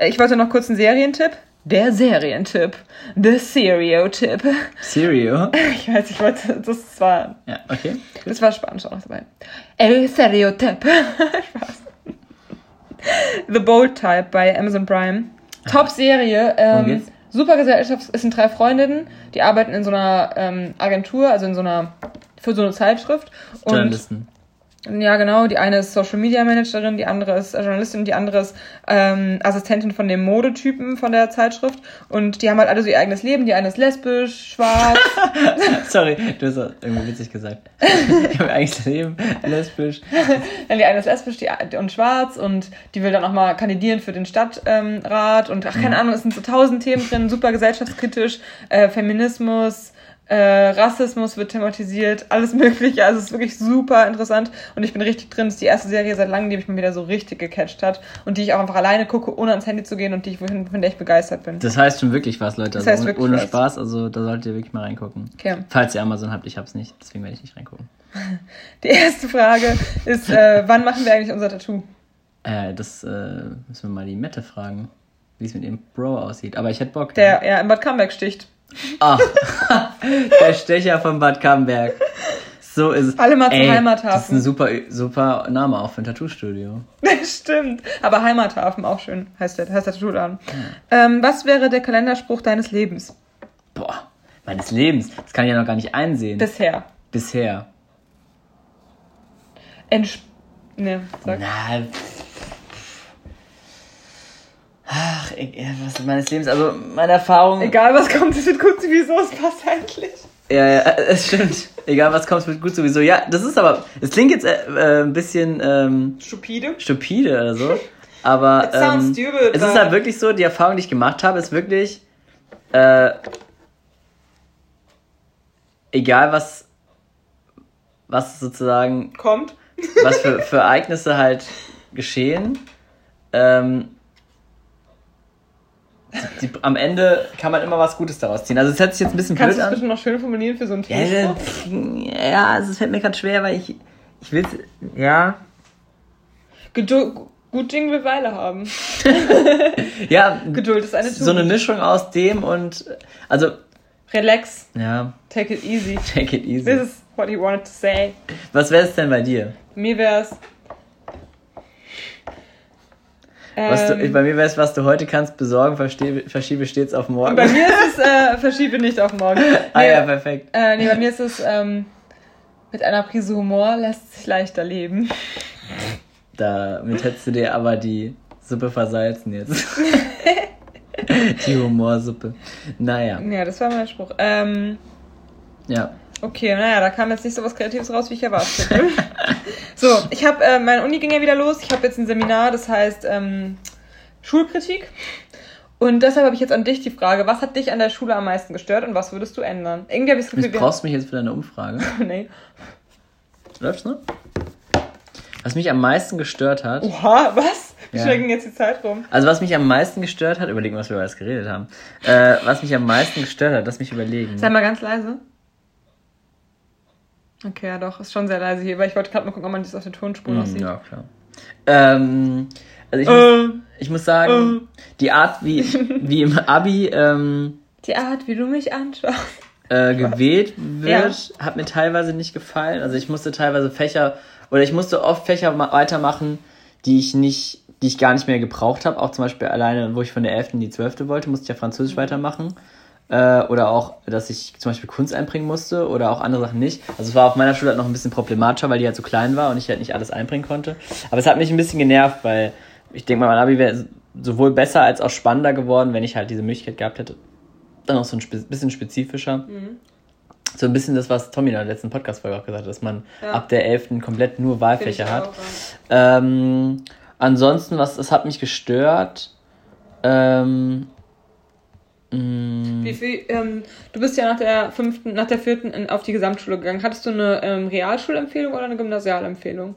ich wollte noch kurz einen Serientipp. Der Serientipp. The Serio-Tipp. Serio? Ich weiß, ich wollte, das war Ja, okay. das war Spanisch auch noch dabei. El Stereotype. Spaß. The Bold Type bei Amazon Prime. Top-Serie. Worum Ähm? Super Gesellschaft. Es sind drei Freundinnen, die arbeiten in so einer ähm, Agentur, also in so einer, für so eine Zeitschrift. Und Journalisten. Ja, genau. Die eine ist Social Media Managerin, die andere ist äh, Journalistin, die andere ist ähm, Assistentin von dem Modetypen von der Zeitschrift. Und die haben halt alle so ihr eigenes Leben. Die eine ist lesbisch, schwarz. Sorry, du hast das irgendwie witzig gesagt. ich habe das Leben lesbisch. Dann die eine ist lesbisch die, und schwarz und die will dann auch mal kandidieren für den Stadtrat ähm, und ach, keine Ahnung, es sind so tausend Themen drin, super gesellschaftskritisch, äh, Feminismus, äh, Rassismus wird thematisiert, alles mögliche, also es ist wirklich super interessant und ich bin richtig drin, das ist die erste Serie seit langem, die mich mal wieder so richtig gecatcht hat und die ich auch einfach alleine gucke, ohne ans Handy zu gehen und die ich, von der ich begeistert bin. Das heißt schon wirklich was, Leute. Das Also heißt ohne, wirklich ohne was. Spaß, also da solltet ihr wirklich mal reingucken. Okay. Falls ihr Amazon habt, ich hab's nicht, deswegen werde ich nicht reingucken. Die erste Frage ist, äh, wann machen wir eigentlich unser Tattoo? Äh, das äh, müssen wir mal die Mette fragen, wie es mit ihrem Bro aussieht. Aber ich hätte Bock. Der ja in Bad Camberg sticht. Ach, der Stecher von Bad Camberg. So ist es. Alle mal zur Ey, Heimathafen. Das ist ein super, super Name auch für ein Tattoo-Studio. Stimmt. Aber Heimathafen auch schön, heißt der, heißt der Tattoo-Laden. Ähm, was wäre der Kalenderspruch deines Lebens? Boah, meines Lebens. Das kann ich ja noch gar nicht einsehen. Bisher. Bisher. Entsp ne, sag. Na. Ach, ja, was meines Lebens, also meine Erfahrung. Egal was kommt, es wird gut sowieso, es passt eigentlich. Ja, ja, es stimmt. Egal was kommt, es wird gut sowieso. Ja, das ist aber. Es klingt jetzt äh, äh, ein bisschen ähm, Stupide. stupide oder so. Aber It sounds ähm, stupid, es ist halt wirklich so, die Erfahrung, die ich gemacht habe, ist wirklich. Äh, egal was. Was sozusagen Kommt. was für, für Ereignisse halt geschehen. Ähm, die, am Ende kann man immer was Gutes daraus ziehen. Also es hört sich jetzt ein bisschen Kannst du blöd es an. bitte noch schön formulieren für so einen Ja, Tisch? ja, ja, also es fällt mir gerade schwer, weil ich ich will ja Geduld, gut Ding will Weile haben. ja Geduld ist eine so eine Tugend. Mischung aus dem und also Relax, ja take it easy. take it This easy. is what he wanted to say. Was wäre es denn bei dir? Mir wär's. Was du, Ähm, bei mir es, was du heute kannst besorgen, verschiebe, stets auf morgen. bei mir ist es, äh, verschiebe nicht auf morgen. ah Nee, ja, perfekt. Äh, nee, bei mir ist es, ähm, mit einer Prise Humor lässt sich leichter leben. Damit hättest du dir aber die Suppe versalzen jetzt. die Humorsuppe. Naja, Ja, das war mein Spruch. Ähm, ja. Okay, naja, da kam jetzt nicht so was Kreatives raus, wie ich erwartet hätte. so, ich habe, äh, meine Uni ging ja wieder los. Ich habe jetzt ein Seminar, das heißt ähm, Schulkritik. Und deshalb habe ich jetzt an dich die Frage, was hat dich an der Schule am meisten gestört und was würdest du ändern? Irgendwie habe ich das Gefühl, wir du mich jetzt für deine Umfrage? nee. Läuft's noch? Was mich am meisten gestört hat, Oha, was? Wie Ja. schnell ging jetzt die Zeit rum? also was mich am meisten gestört hat, überlegen, was wir über das geredet haben. Äh, was mich am meisten gestört hat, lass mich überlegen. Sei mal ganz leise. Okay, ja doch, ist schon sehr leise hier, weil ich wollte gerade mal gucken, ob man das auf der Tonspur noch Hm, sieht. ja, klar. Ähm, also ich, muss, ich muss sagen, die Art, wie, wie im Abi ähm, Die Art, wie du mich anschaust. äh, gewählt wird, hat mir teilweise nicht gefallen. Also ich musste teilweise Fächer oder ich musste oft Fächer ma- weitermachen, die ich nicht, die ich gar nicht mehr gebraucht habe. Auch zum Beispiel alleine, wo ich von der 11. in die 12. wollte, musste ich ja Französisch weitermachen. Äh, oder auch, dass ich zum Beispiel Kunst einbringen musste oder auch andere Sachen nicht. Also es war auf meiner Schule halt noch ein bisschen problematischer, weil die halt so klein war und ich halt nicht alles einbringen konnte. Aber es hat mich ein bisschen genervt, weil ich denke mal, mein Abi wäre sowohl besser als auch spannender geworden, wenn ich halt diese Möglichkeit gehabt hätte. Dann auch so ein spe bisschen spezifischer. So ein bisschen das, was Tommy in der letzten Podcast-Folge auch gesagt hat, dass man Ja. ab der 11. komplett nur Wahlfächer hat. Ähm, ansonsten, was, es hat mich gestört. Ähm, mh, Wie viel, ähm, du bist ja nach der fünften, nach der vierten in, auf die Gesamtschule gegangen. Hattest du eine ähm, Realschulempfehlung oder eine Gymnasialempfehlung?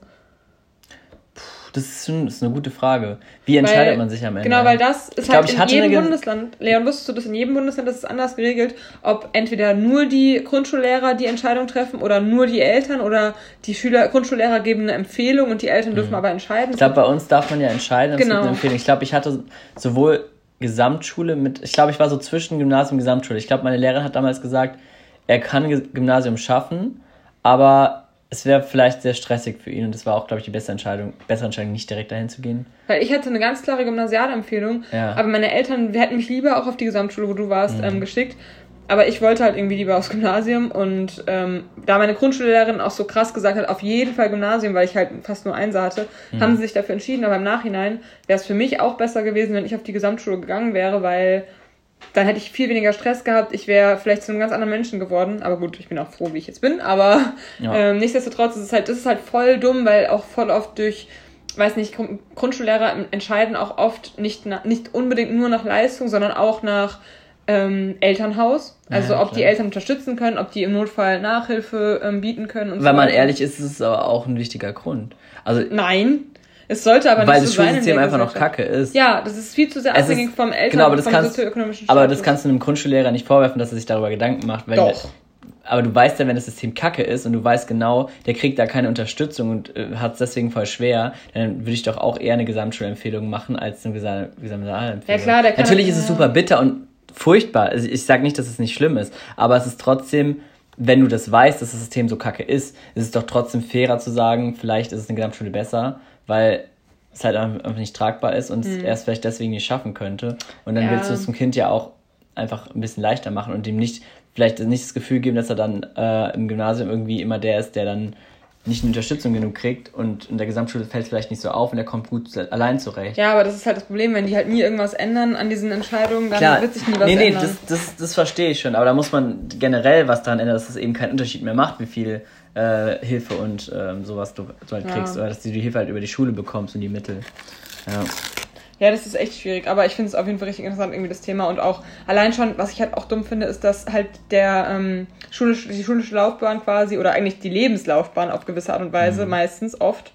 das, ist schon, das ist eine gute Frage. Wie entscheidet man sich am Ende? Genau, weil das ist Ich glaub, halt ich in jedem Bundesland. Leon, wusstest du das in jedem Bundesland, das ist anders geregelt, ob entweder nur die Grundschullehrer die Entscheidung treffen oder nur die Eltern oder die Schüler, Grundschullehrer geben eine Empfehlung und die Eltern dürfen aber entscheiden. Mhm. Ich glaube, bei uns darf man ja entscheiden. Es gibt Genau. eine Empfehlung. Ich glaube, ich hatte sowohl Gesamtschule mit, ich glaube, ich war so zwischen Gymnasium und Gesamtschule. Ich glaube, meine Lehrerin hat damals gesagt, er kann Gymnasium schaffen, aber es wäre vielleicht sehr stressig für ihn und das war auch, glaube ich, die beste Entscheidung, bessere Entscheidung, nicht direkt dahin zu gehen. Weil ich hatte eine ganz klare Gymnasialempfehlung, Ja. aber meine Eltern hätten mich lieber auch auf die Gesamtschule, wo du warst, ähm, geschickt. Aber ich wollte halt irgendwie lieber aufs Gymnasium und ähm, da meine Grundschullehrerin auch so krass gesagt hat, auf jeden Fall Gymnasium, weil ich halt fast nur Einser hatte, haben sie sich dafür entschieden. Aber im Nachhinein wäre es für mich auch besser gewesen, wenn ich auf die Gesamtschule gegangen wäre, weil dann hätte ich viel weniger Stress gehabt. Ich wäre vielleicht zu einem ganz anderen Menschen geworden. Aber gut, ich bin auch froh, wie ich jetzt bin. Aber Ja. ähm, nichtsdestotrotz ist es halt, das ist halt voll dumm, weil auch voll oft durch, weiß nicht, Grund- Grundschullehrer entscheiden auch oft nicht, nicht unbedingt nur nach Leistung, sondern auch nach ähm, Elternhaus. Also Ja, ob die. Eltern unterstützen können, ob die im Notfall Nachhilfe ähm, bieten können und Wenn man weiter. ehrlich ist, ist es aber auch ein wichtiger Grund. Also, Nein, es sollte aber weil nicht das so sein. in Schulsystem der einfach noch kacke ist. Ja, das ist viel zu sehr Es abhängig ist- vom Eltern genau, aber das vom kannst- Aber das kannst du einem Grundschullehrer nicht vorwerfen, dass er sich darüber Gedanken macht. Weil Doch. aber du weißt ja, wenn das System kacke ist und du weißt genau, der kriegt da keine Unterstützung und äh, hat es deswegen voll schwer, dann würde ich doch auch eher eine Gesamtschulempfehlung machen als eine Gesa- Gesamtempfehlung. Ja, klar, der kann- Natürlich ist es super bitter und furchtbar. Also ich sage nicht, dass es nicht schlimm ist, aber es ist trotzdem, wenn du das weißt, dass das System so kacke ist, ist es doch trotzdem fairer zu sagen, vielleicht ist es eine Gesamtschule besser, weil es halt einfach nicht tragbar ist und es erst vielleicht deswegen nicht schaffen könnte. Und dann. Ja. willst du es zum Kind ja auch einfach ein bisschen leichter machen und ihm nicht vielleicht nicht das Gefühl geben, dass er dann äh, im Gymnasium irgendwie immer der ist, der dann nicht eine Unterstützung genug kriegt und in der Gesamtschule fällt es vielleicht nicht so auf und er kommt gut allein zurecht. Ja, aber das ist halt das Problem, wenn die halt nie irgendwas ändern an diesen Entscheidungen, dann Klar, wird sich nie was nee, nee, ändern. das, das, das verstehe ich schon, aber da muss man generell was daran ändern, dass es eben keinen Unterschied mehr macht, wie viel äh, Hilfe und ähm, sowas du, du halt Ja. kriegst, oder dass du die Hilfe halt über die Schule bekommst und die Mittel. Ja. Ja, das ist echt schwierig, aber ich finde es auf jeden Fall richtig interessant, irgendwie das Thema. Und auch allein schon, was ich halt auch dumm finde, ist, dass halt der ähm, schulisch, die schulische Laufbahn quasi, oder eigentlich die Lebenslaufbahn auf gewisse Art und Weise, Mhm. meistens oft,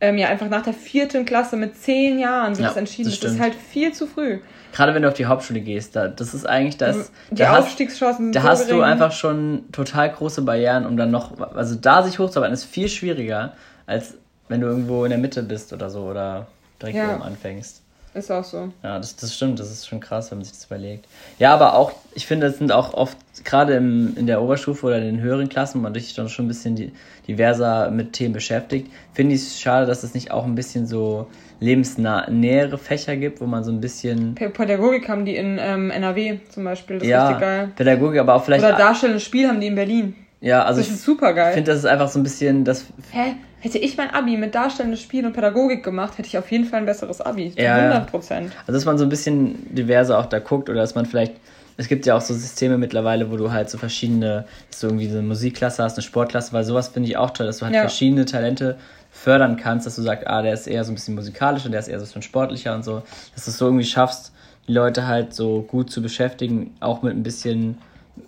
ähm, ja einfach nach der vierten Klasse mit zehn Jahren so Ja, das entschieden. das Das, ist halt viel zu früh. Gerade wenn du auf die Hauptschule gehst, da, das ist eigentlich das. Die da hast, Aufstiegschancen sind da so hast du einfach schon total große Barrieren, um dann noch, also da sich hochzuarbeiten, ist viel schwieriger, als wenn du irgendwo in der Mitte bist oder so oder direkt Ja. oben anfängst. Ist auch so. Ja, das, das stimmt, das ist schon krass, wenn man sich das überlegt. Ja, aber auch, ich finde, es sind auch oft, gerade im, in der Oberstufe oder in den höheren Klassen, wo man sich dann schon ein bisschen die, diverser mit Themen beschäftigt, finde ich es schade, dass es nicht auch ein bisschen so lebensnähere Fächer gibt, wo man so ein bisschen, Pädagogik haben die in ähm, NRW zum Beispiel, das ist ja, richtig geil. Pädagogik, aber auch vielleicht, Oder darstellendes Spiel haben die in Berlin. ja, also Das ich ist super geil. finde, das ist einfach so ein bisschen, das, Hä? Hätte ich mein Abi mit darstellendes Spiel und Pädagogik gemacht, hätte ich auf jeden Fall ein besseres Abi. Ja, ja. 100 Prozent. Also dass man so ein bisschen diverser auch da guckt oder dass man vielleicht, es gibt ja auch so Systeme mittlerweile, wo du halt so verschiedene, dass du irgendwie so eine Musikklasse hast, eine Sportklasse, weil sowas finde ich auch toll, dass du halt Ja. verschiedene Talente fördern kannst, dass du sagst, ah, der ist eher so ein bisschen musikalisch und der ist eher so ein bisschen sportlicher und so, dass du es so irgendwie schaffst, die Leute halt so gut zu beschäftigen, auch mit ein bisschen,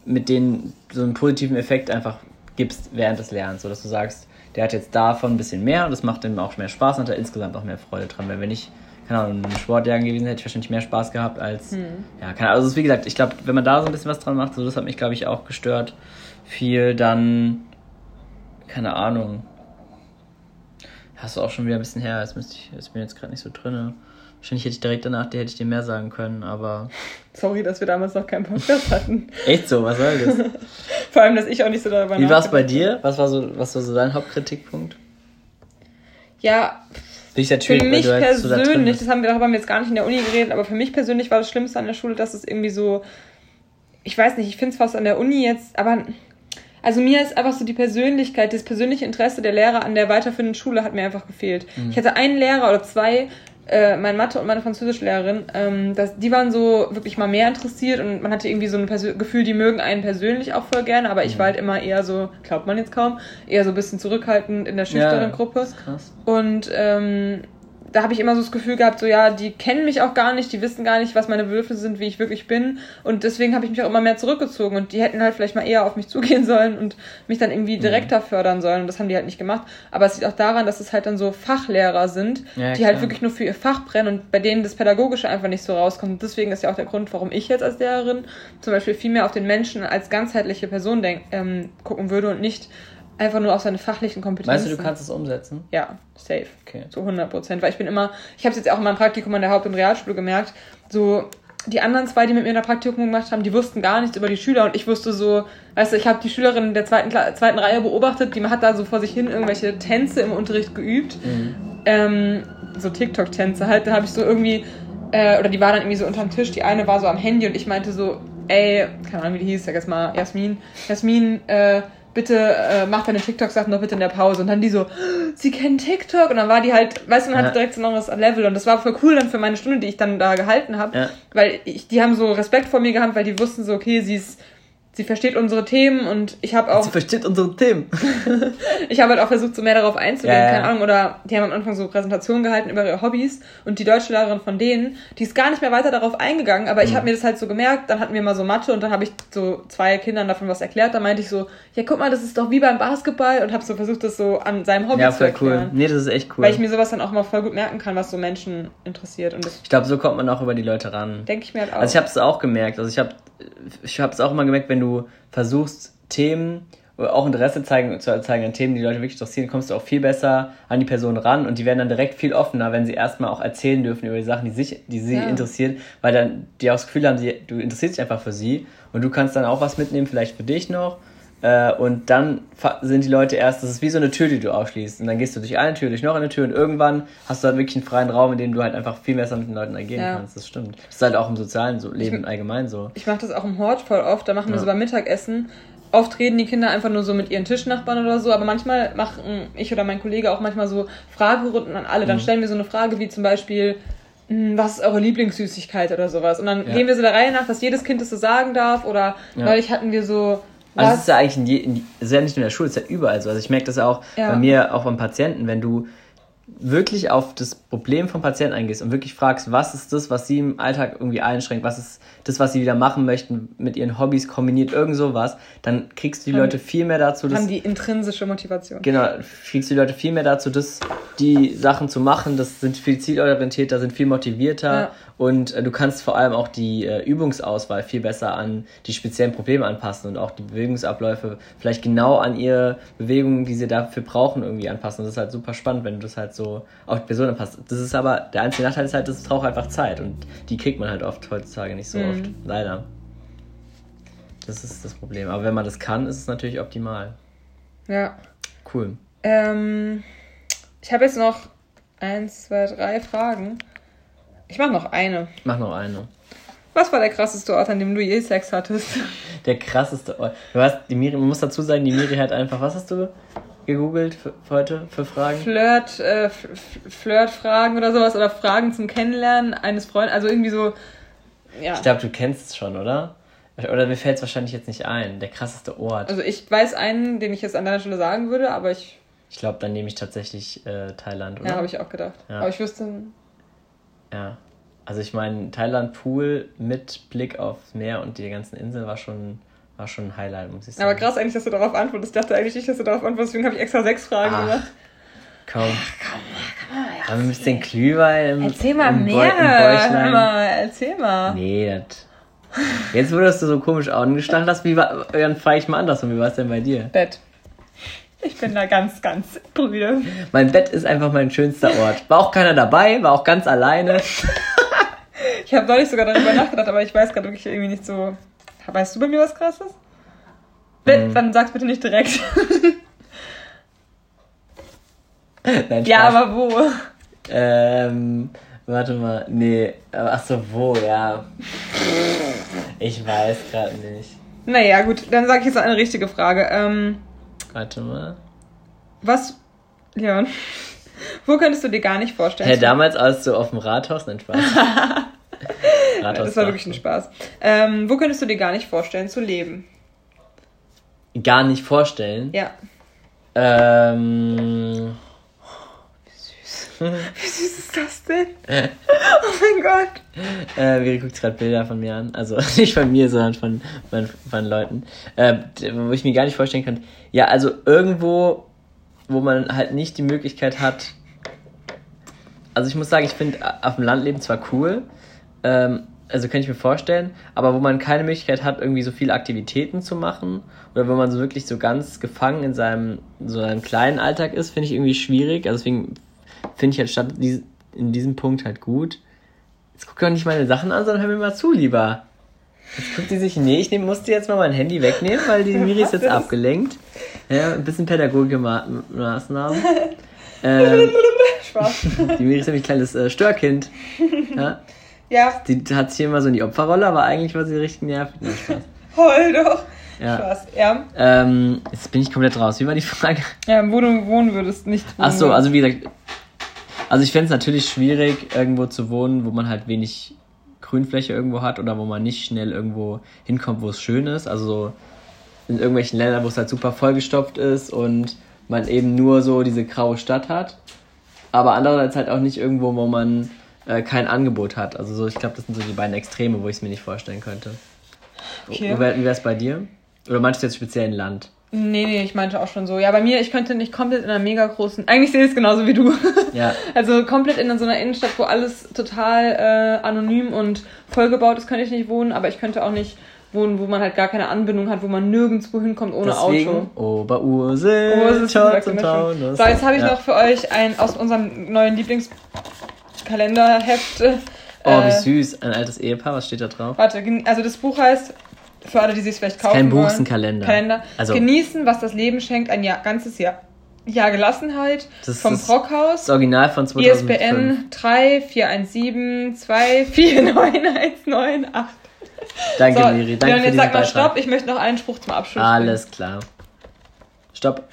mit denen so einen positiven Effekt einfach gibst während des Lernens, so dass du sagst, der hat jetzt davon ein bisschen mehr und das macht ihm auch mehr Spaß und hat er insgesamt auch mehr Freude dran, weil wenn ich keine Ahnung, im Sportjahren gewesen, hätte ich wahrscheinlich mehr Spaß gehabt als. Ja, keine Ahnung. Also, wie gesagt, ich glaube, wenn man da so ein bisschen was dran macht, so das hat mich, glaube ich, auch gestört. Viel, dann. Keine Ahnung. Hast du auch schon wieder ein bisschen her, jetzt, müsste ich, jetzt bin ich jetzt gerade nicht so drin. Wahrscheinlich hätte ich direkt danach, hätte ich dir mehr sagen können, aber. Sorry, dass wir damals noch keinen Podcast hatten. Echt so, was soll das? Vor allem, dass ich auch nicht so darüber Wie war es bei dir? Was war so, was war so dein Hauptkritikpunkt? Ja, ich für mich halt so da persönlich, bist. das haben wir darüber haben wir jetzt gar nicht in der Uni geredet, aber für mich persönlich war das Schlimmste an der Schule, dass es irgendwie so, ich weiß nicht, ich finde es fast an der Uni jetzt, aber also mir ist einfach so die Persönlichkeit, das persönliche Interesse der Lehrer an der weiterführenden Schule hat mir einfach gefehlt. Mhm. Ich hatte einen Lehrer oder zwei, äh, mein Mathe und meine Französischlehrerin, ähm, das, die waren so wirklich mal mehr interessiert und man hatte irgendwie so ein Persö Gefühl, die mögen einen persönlich auch voll gerne, aber Mhm. ich war halt immer eher so, glaubt man jetzt kaum, eher so ein bisschen zurückhaltend in der schüchternen Gruppe. Das ist krass. Und ähm, da habe ich immer so das Gefühl gehabt, so ja, die kennen mich auch gar nicht, die wissen gar nicht, was meine Bedürfnisse sind, wie ich wirklich bin. Und deswegen habe ich mich auch immer mehr zurückgezogen. Und die hätten halt vielleicht mal eher auf mich zugehen sollen und mich dann Mhm. irgendwie direkter fördern sollen. Und das haben die halt nicht gemacht. Aber es liegt auch daran, dass es halt dann so Fachlehrer sind, Ja, die halt klar. wirklich nur für ihr Fach brennen und bei denen das Pädagogische einfach nicht so rauskommt. Und deswegen ist ja auch der Grund, warum ich jetzt als Lehrerin zum Beispiel viel mehr auf den Menschen als ganzheitliche Person denk, ähm, gucken würde und nicht einfach nur auf seine fachlichen Kompetenzen. Meinst du, du kannst es umsetzen? Ja, safe. Okay. Zu 100 Prozent. Weil ich bin immer, ich habe es jetzt auch in meinem Praktikum an der Haupt- und Realschule gemerkt, so die anderen zwei, die mit mir in der Praktikum gemacht haben, die wussten gar nichts über die Schüler und ich wusste so, weißt du, ich habe die Schülerin der zweiten, Kla- zweiten Reihe beobachtet, die hat da so vor sich hin irgendwelche Tänze im Unterricht geübt. Ähm, so TikTok-Tänze halt. Da habe ich so irgendwie, äh, oder die war dann irgendwie so unterm Tisch, die eine war so am Handy und ich meinte so, ey, keine Ahnung, wie die hieß, sag jetzt mal Jasmin, Jasmin, äh, bitte äh, mach deine TikTok-Sachen doch bitte in der Pause. Und dann die so, sie kennen TikTok. Und dann war die halt, weißt du, man Ja. hatte direkt so ein anderes Level. Und das war voll cool dann für meine Stunde, die ich dann da gehalten habe. Ja. Weil ich, die haben so Respekt vor mir gehabt, weil die wussten so, okay, sie ist, sie versteht unsere Themen und ich habe auch Sie versteht unsere Themen. ich habe halt auch versucht, so mehr darauf einzugehen, Ja, ja. keine Ahnung, oder die haben am Anfang so Präsentationen gehalten über ihre Hobbys und die Deutschlehrerin von denen, die ist gar nicht mehr weiter darauf eingegangen, aber ich Mhm. habe mir das halt so gemerkt, dann hatten wir mal so Mathe und dann habe ich so zwei Kindern davon was erklärt, da meinte ich so, ja guck mal, das ist doch wie beim Basketball und habe so versucht, das so an seinem Hobby Ja, zu erklären. cool. Nee, das ist echt cool. Weil ich mir sowas dann auch mal voll gut merken kann, was so Menschen interessiert und Ich glaube, so kommt man auch über die Leute ran. denke ich mir halt auch. Also ich habe es auch gemerkt. Also ich habe ich habe es auch immer gemerkt, wenn du versuchst Themen oder auch Interesse zeigen, zu zeigen an Themen, die die Leute wirklich interessieren, kommst du auch viel besser an die Person ran und die werden dann direkt viel offener, wenn sie erstmal auch erzählen dürfen über die Sachen, die sich, die sie Ja. interessieren, weil dann die auch das Gefühl haben, sie, du interessierst dich einfach für sie und du kannst dann auch was mitnehmen, vielleicht für dich noch. Äh, und dann sind die Leute erst, das ist wie so eine Tür, die du aufschließt. Und dann gehst du durch eine Tür, durch noch eine Tür und irgendwann hast du halt wirklich einen freien Raum, in dem du halt einfach viel besser mit den Leuten agieren Ja. kannst. Das stimmt. Das ist halt auch im sozialen so Leben allgemein so. Ich mache das auch im Hort voll oft. Da machen wir Ja. so beim Mittagessen. Oft reden die Kinder einfach nur so mit ihren Tischnachbarn oder so, aber manchmal machen ich oder mein Kollege auch manchmal so Fragerunden an alle. Dann Mhm. stellen wir so eine Frage wie zum Beispiel, "Hm, was ist eure Lieblingssüßigkeit oder sowas. Und dann Ja. gehen wir so der Reihe nach, dass jedes Kind das so sagen darf. Oder neulich hatten wir so, Also es ist ja eigentlich in je, in, ist ja nicht nur in der Schule, es ist ja überall so. Also ich merke das auch Ja. bei mir, auch beim Patienten, wenn du wirklich auf das Problem vom Patienten eingehst und wirklich fragst, was ist das, was sie im Alltag irgendwie einschränkt, was ist das, was sie wieder machen möchten, mit ihren Hobbys kombiniert, irgend sowas, dann kriegst du die Haben- Leute viel mehr dazu, das haben die intrinsische Motivation. Genau, kriegst du die Leute viel mehr dazu, das, die Sachen zu machen. Das sind viel zielorientierter, sind viel motivierter Ja. und äh, du kannst vor allem auch die äh, Übungsauswahl viel besser an die speziellen Probleme anpassen und auch die Bewegungsabläufe vielleicht genau an ihre Bewegungen, die sie dafür brauchen, irgendwie anpassen. Und das ist halt super spannend, wenn du das halt so auf die Person anpasst. Das ist aber, der einzige Nachteil ist halt, das braucht einfach Zeit und die kriegt man halt oft heutzutage nicht so Mhm. Oft. Leider. Das ist das Problem. Aber wenn man das kann, ist es natürlich optimal. Ja. Cool. Ähm, ich habe jetzt noch eins, zwei, drei Fragen. Ich mache noch eine. Mach noch eine. Was war der krasseste Ort, an dem du je Sex hattest? Der krasseste Ort. Du hast, die Miri, man muss dazu sagen, die Miri hat einfach, was hast du gegoogelt für, für heute, für Fragen? Flirt, äh, Flirtfragen oder sowas oder Fragen zum Kennenlernen eines Freundes. Also irgendwie so. Ja. Ich glaube, du kennst es schon, oder? Oder mir fällt es wahrscheinlich jetzt nicht ein. Der krasseste Ort. Also ich weiß einen, den ich jetzt an deiner Stelle sagen würde, aber ich. Ich glaube, dann nehme ich tatsächlich äh, Thailand, oder? Ja, habe ich auch gedacht. Ja. Aber ich wüsste. Ja. Also ich meine, Thailand Pool mit Blick aufs Meer und die ganzen Inseln war schon, war schon ein Highlight, muss ich sagen. Aber krass eigentlich, dass du darauf antwortest. Ich dachte eigentlich nicht, dass du darauf antwortest, deswegen habe ich extra sechs Fragen Ach, gemacht. Komm. Haben wir ein bisschen Glühwein im, Erzähl mal im, mehr. Hör mal, erzähl mal. Nee, das. Jetzt wurdest du so komisch angestachelt hast, wie war, dann frage ich mal andersrum, wie war es denn bei dir? Bett. Ich bin da ganz, ganz brüde. Mein Bett ist einfach mein schönster Ort. War auch keiner dabei, war auch ganz alleine. Ich habe neulich sogar darüber nachgedacht, aber ich weiß gerade wirklich irgendwie nicht so. Weißt du bei mir was krasses? Mhm. Dann sag's bitte nicht direkt. Nein, ja, Spaß. aber wo? Ähm, warte mal. Nee, ach so, wo, ja. Ich weiß gerade nicht. Naja, gut, dann sage ich jetzt eine richtige Frage. Ähm, Warte mal. was, Leon, wo könntest du dir gar nicht vorstellen? Zu- damals als du auf dem Rathaus, nein, Spaß. Rathaus das war wirklich ein Spaß. Ähm, wo könntest du dir gar nicht vorstellen zu leben? Gar nicht vorstellen. Ja. Ähm, Wie süß ist das denn? Oh mein Gott. äh, Miri guckt gerade Bilder von mir an. Also nicht von mir, sondern von, von, von Leuten. Äh, wo ich mir gar nicht vorstellen kann. Ja, also irgendwo, wo man halt nicht die Möglichkeit hat. Also ich muss sagen, ich finde auf dem Land leben zwar cool, ähm, also kann ich mir vorstellen, aber wo man keine Möglichkeit hat, irgendwie so viele Aktivitäten zu machen oder wo man so wirklich so ganz gefangen in seinem so einem kleinen Alltag ist, finde ich irgendwie schwierig. Also deswegen finde ich halt statt dies, in diesem Punkt halt gut. Jetzt guck doch nicht meine Sachen an, sondern hör mir mal zu, lieber. Jetzt guckt die sich, nee, ich nehm, musste jetzt mal mein Handy wegnehmen, weil die Miri ist jetzt abgelenkt. Ja, ein bisschen Pädagogikmaßnahmen. ähm, Spaß. die Miri ist nämlich ein kleines äh, Störkind. Ja, Ja, die hat sich immer so in die Opferrolle, aber eigentlich war sie richtig nervig. Nee, heul doch. Ja. Spaß, ja. Ähm, jetzt bin ich komplett raus. Wie war die Frage? Ja, wo du wohnen würdest, nicht wohnen Ach so, also wie gesagt, also ich fände es natürlich schwierig, irgendwo zu wohnen, wo man halt wenig Grünfläche irgendwo hat oder wo man nicht schnell irgendwo hinkommt, wo es schön ist. Also so in irgendwelchen Ländern, wo es halt super vollgestopft ist und man eben nur so diese graue Stadt hat. Aber andererseits halt auch nicht irgendwo, wo man äh, kein Angebot hat. Also so, ich glaube, das sind so die beiden Extreme, wo ich es mir nicht vorstellen könnte. Okay. Wie wäre es bei dir? Oder meinst du jetzt speziell ein Land? Nee, nee, ich meinte auch schon so. Ja, bei mir, ich könnte nicht komplett in einer mega großen. Eigentlich sehe ich es genauso wie du. Ja. Also komplett in so einer Innenstadt, wo alles total äh, anonym und vollgebaut ist, könnte ich nicht wohnen, aber ich könnte auch nicht wohnen, wo man halt gar keine Anbindung hat, wo man nirgendwo hinkommt ohne Deswegen Auto. Oberursel, Oh, ist Schatz und Taunus. So, jetzt habe ich Ja. noch für euch ein aus unserem neuen Lieblingskalenderheft. äh, Oh, wie süß. Ein altes Ehepaar, was steht da drauf? Warte, also das Buch heißt, für alle, die sich vielleicht kaufen Kein Buch, wollen, ist ein Kalender. Kalender. Also, Genießen, was das Leben schenkt, ein Jahr, ganzes Jahr. Jahr Gelassenheit Das vom ist Brockhaus. das Original von 2005. ISBN 3 417 2 49198. Danke, So, Miri. Danke für jetzt sag mal. Stopp, ich möchte noch einen Spruch zum Abschluss. Alles klar. Stopp.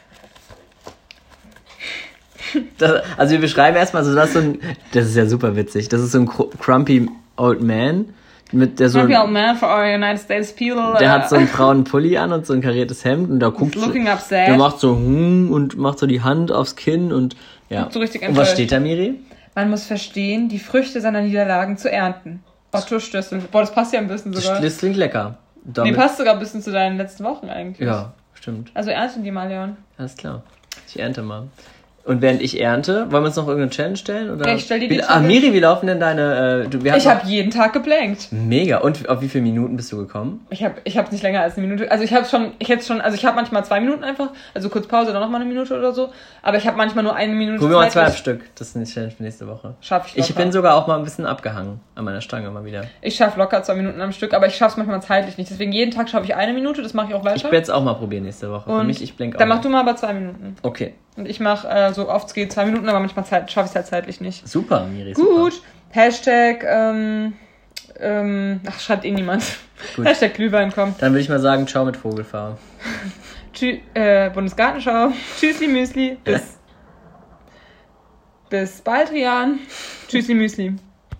Das, also wir beschreiben erstmal, so das ist so ein, das ist ja super witzig. Das ist so ein cr- crumpy old man mit der so, old man for our United States people. der hat so einen braunen Pulli an und so ein kariertes Hemd und da guckt so, looking upset. der macht so hm und macht so die Hand aufs Kinn und ja. So richtig und was steht da, Miri? Man muss verstehen, die Früchte seiner Niederlagen zu ernten. Otto Stössel. Boah, das passt ja ein bisschen sogar. das klingt lecker. Nee, Damit, passt sogar ein bisschen zu deinen letzten Wochen eigentlich. ja, stimmt. Also ernten die mal, Leon. Alles klar. Ich ernte mal. Und während ich ernte, wollen wir uns noch irgendeine Challenge stellen? Oder? Ja, ich stell dir die wie, Ah. Miri, wie laufen denn deine. Äh, du, Ich habe jeden Tag geplankt. noch- Mega. Und auf wie viele Minuten bist du gekommen? Ich habe ich hab nicht länger als eine Minute. Also ich habe schon, ich hätte schon, also ich habe manchmal zwei Minuten einfach, also kurz Pause, dann nochmal eine Minute oder so. Aber ich habe manchmal nur eine Minute Probieren wir mal zweieinhalb Stück. Das ist eine Challenge für nächste Woche. Schaff ich locker. Ich bin sogar auch mal ein bisschen abgehangen an meiner Stange mal wieder. Ich schaffe locker zwei Minuten am Stück, aber ich schaffe es manchmal zeitlich nicht. Deswegen jeden Tag schaffe ich eine Minute, das mache ich auch Ich weiter. werde es auch mal probieren nächste Woche. Für Und mich, ich blink auch. Dann mach du mal aber zwei Minuten. Okay. Und ich mache äh, so oft es geht zwei Minuten, aber manchmal schaffe ich es halt zeitlich nicht. Super, Miri. Gut. Super. Hashtag, ähm, ähm, ach, schreibt eh niemand. Gut. Hashtag Glühwein kommt. Dann würde ich mal sagen, ciao mit Vogelfahrer. Tschü äh, Bundesgartenschau. Tschüssli Müsli. Bis, bis bald, Rian. Tschüssli Müsli.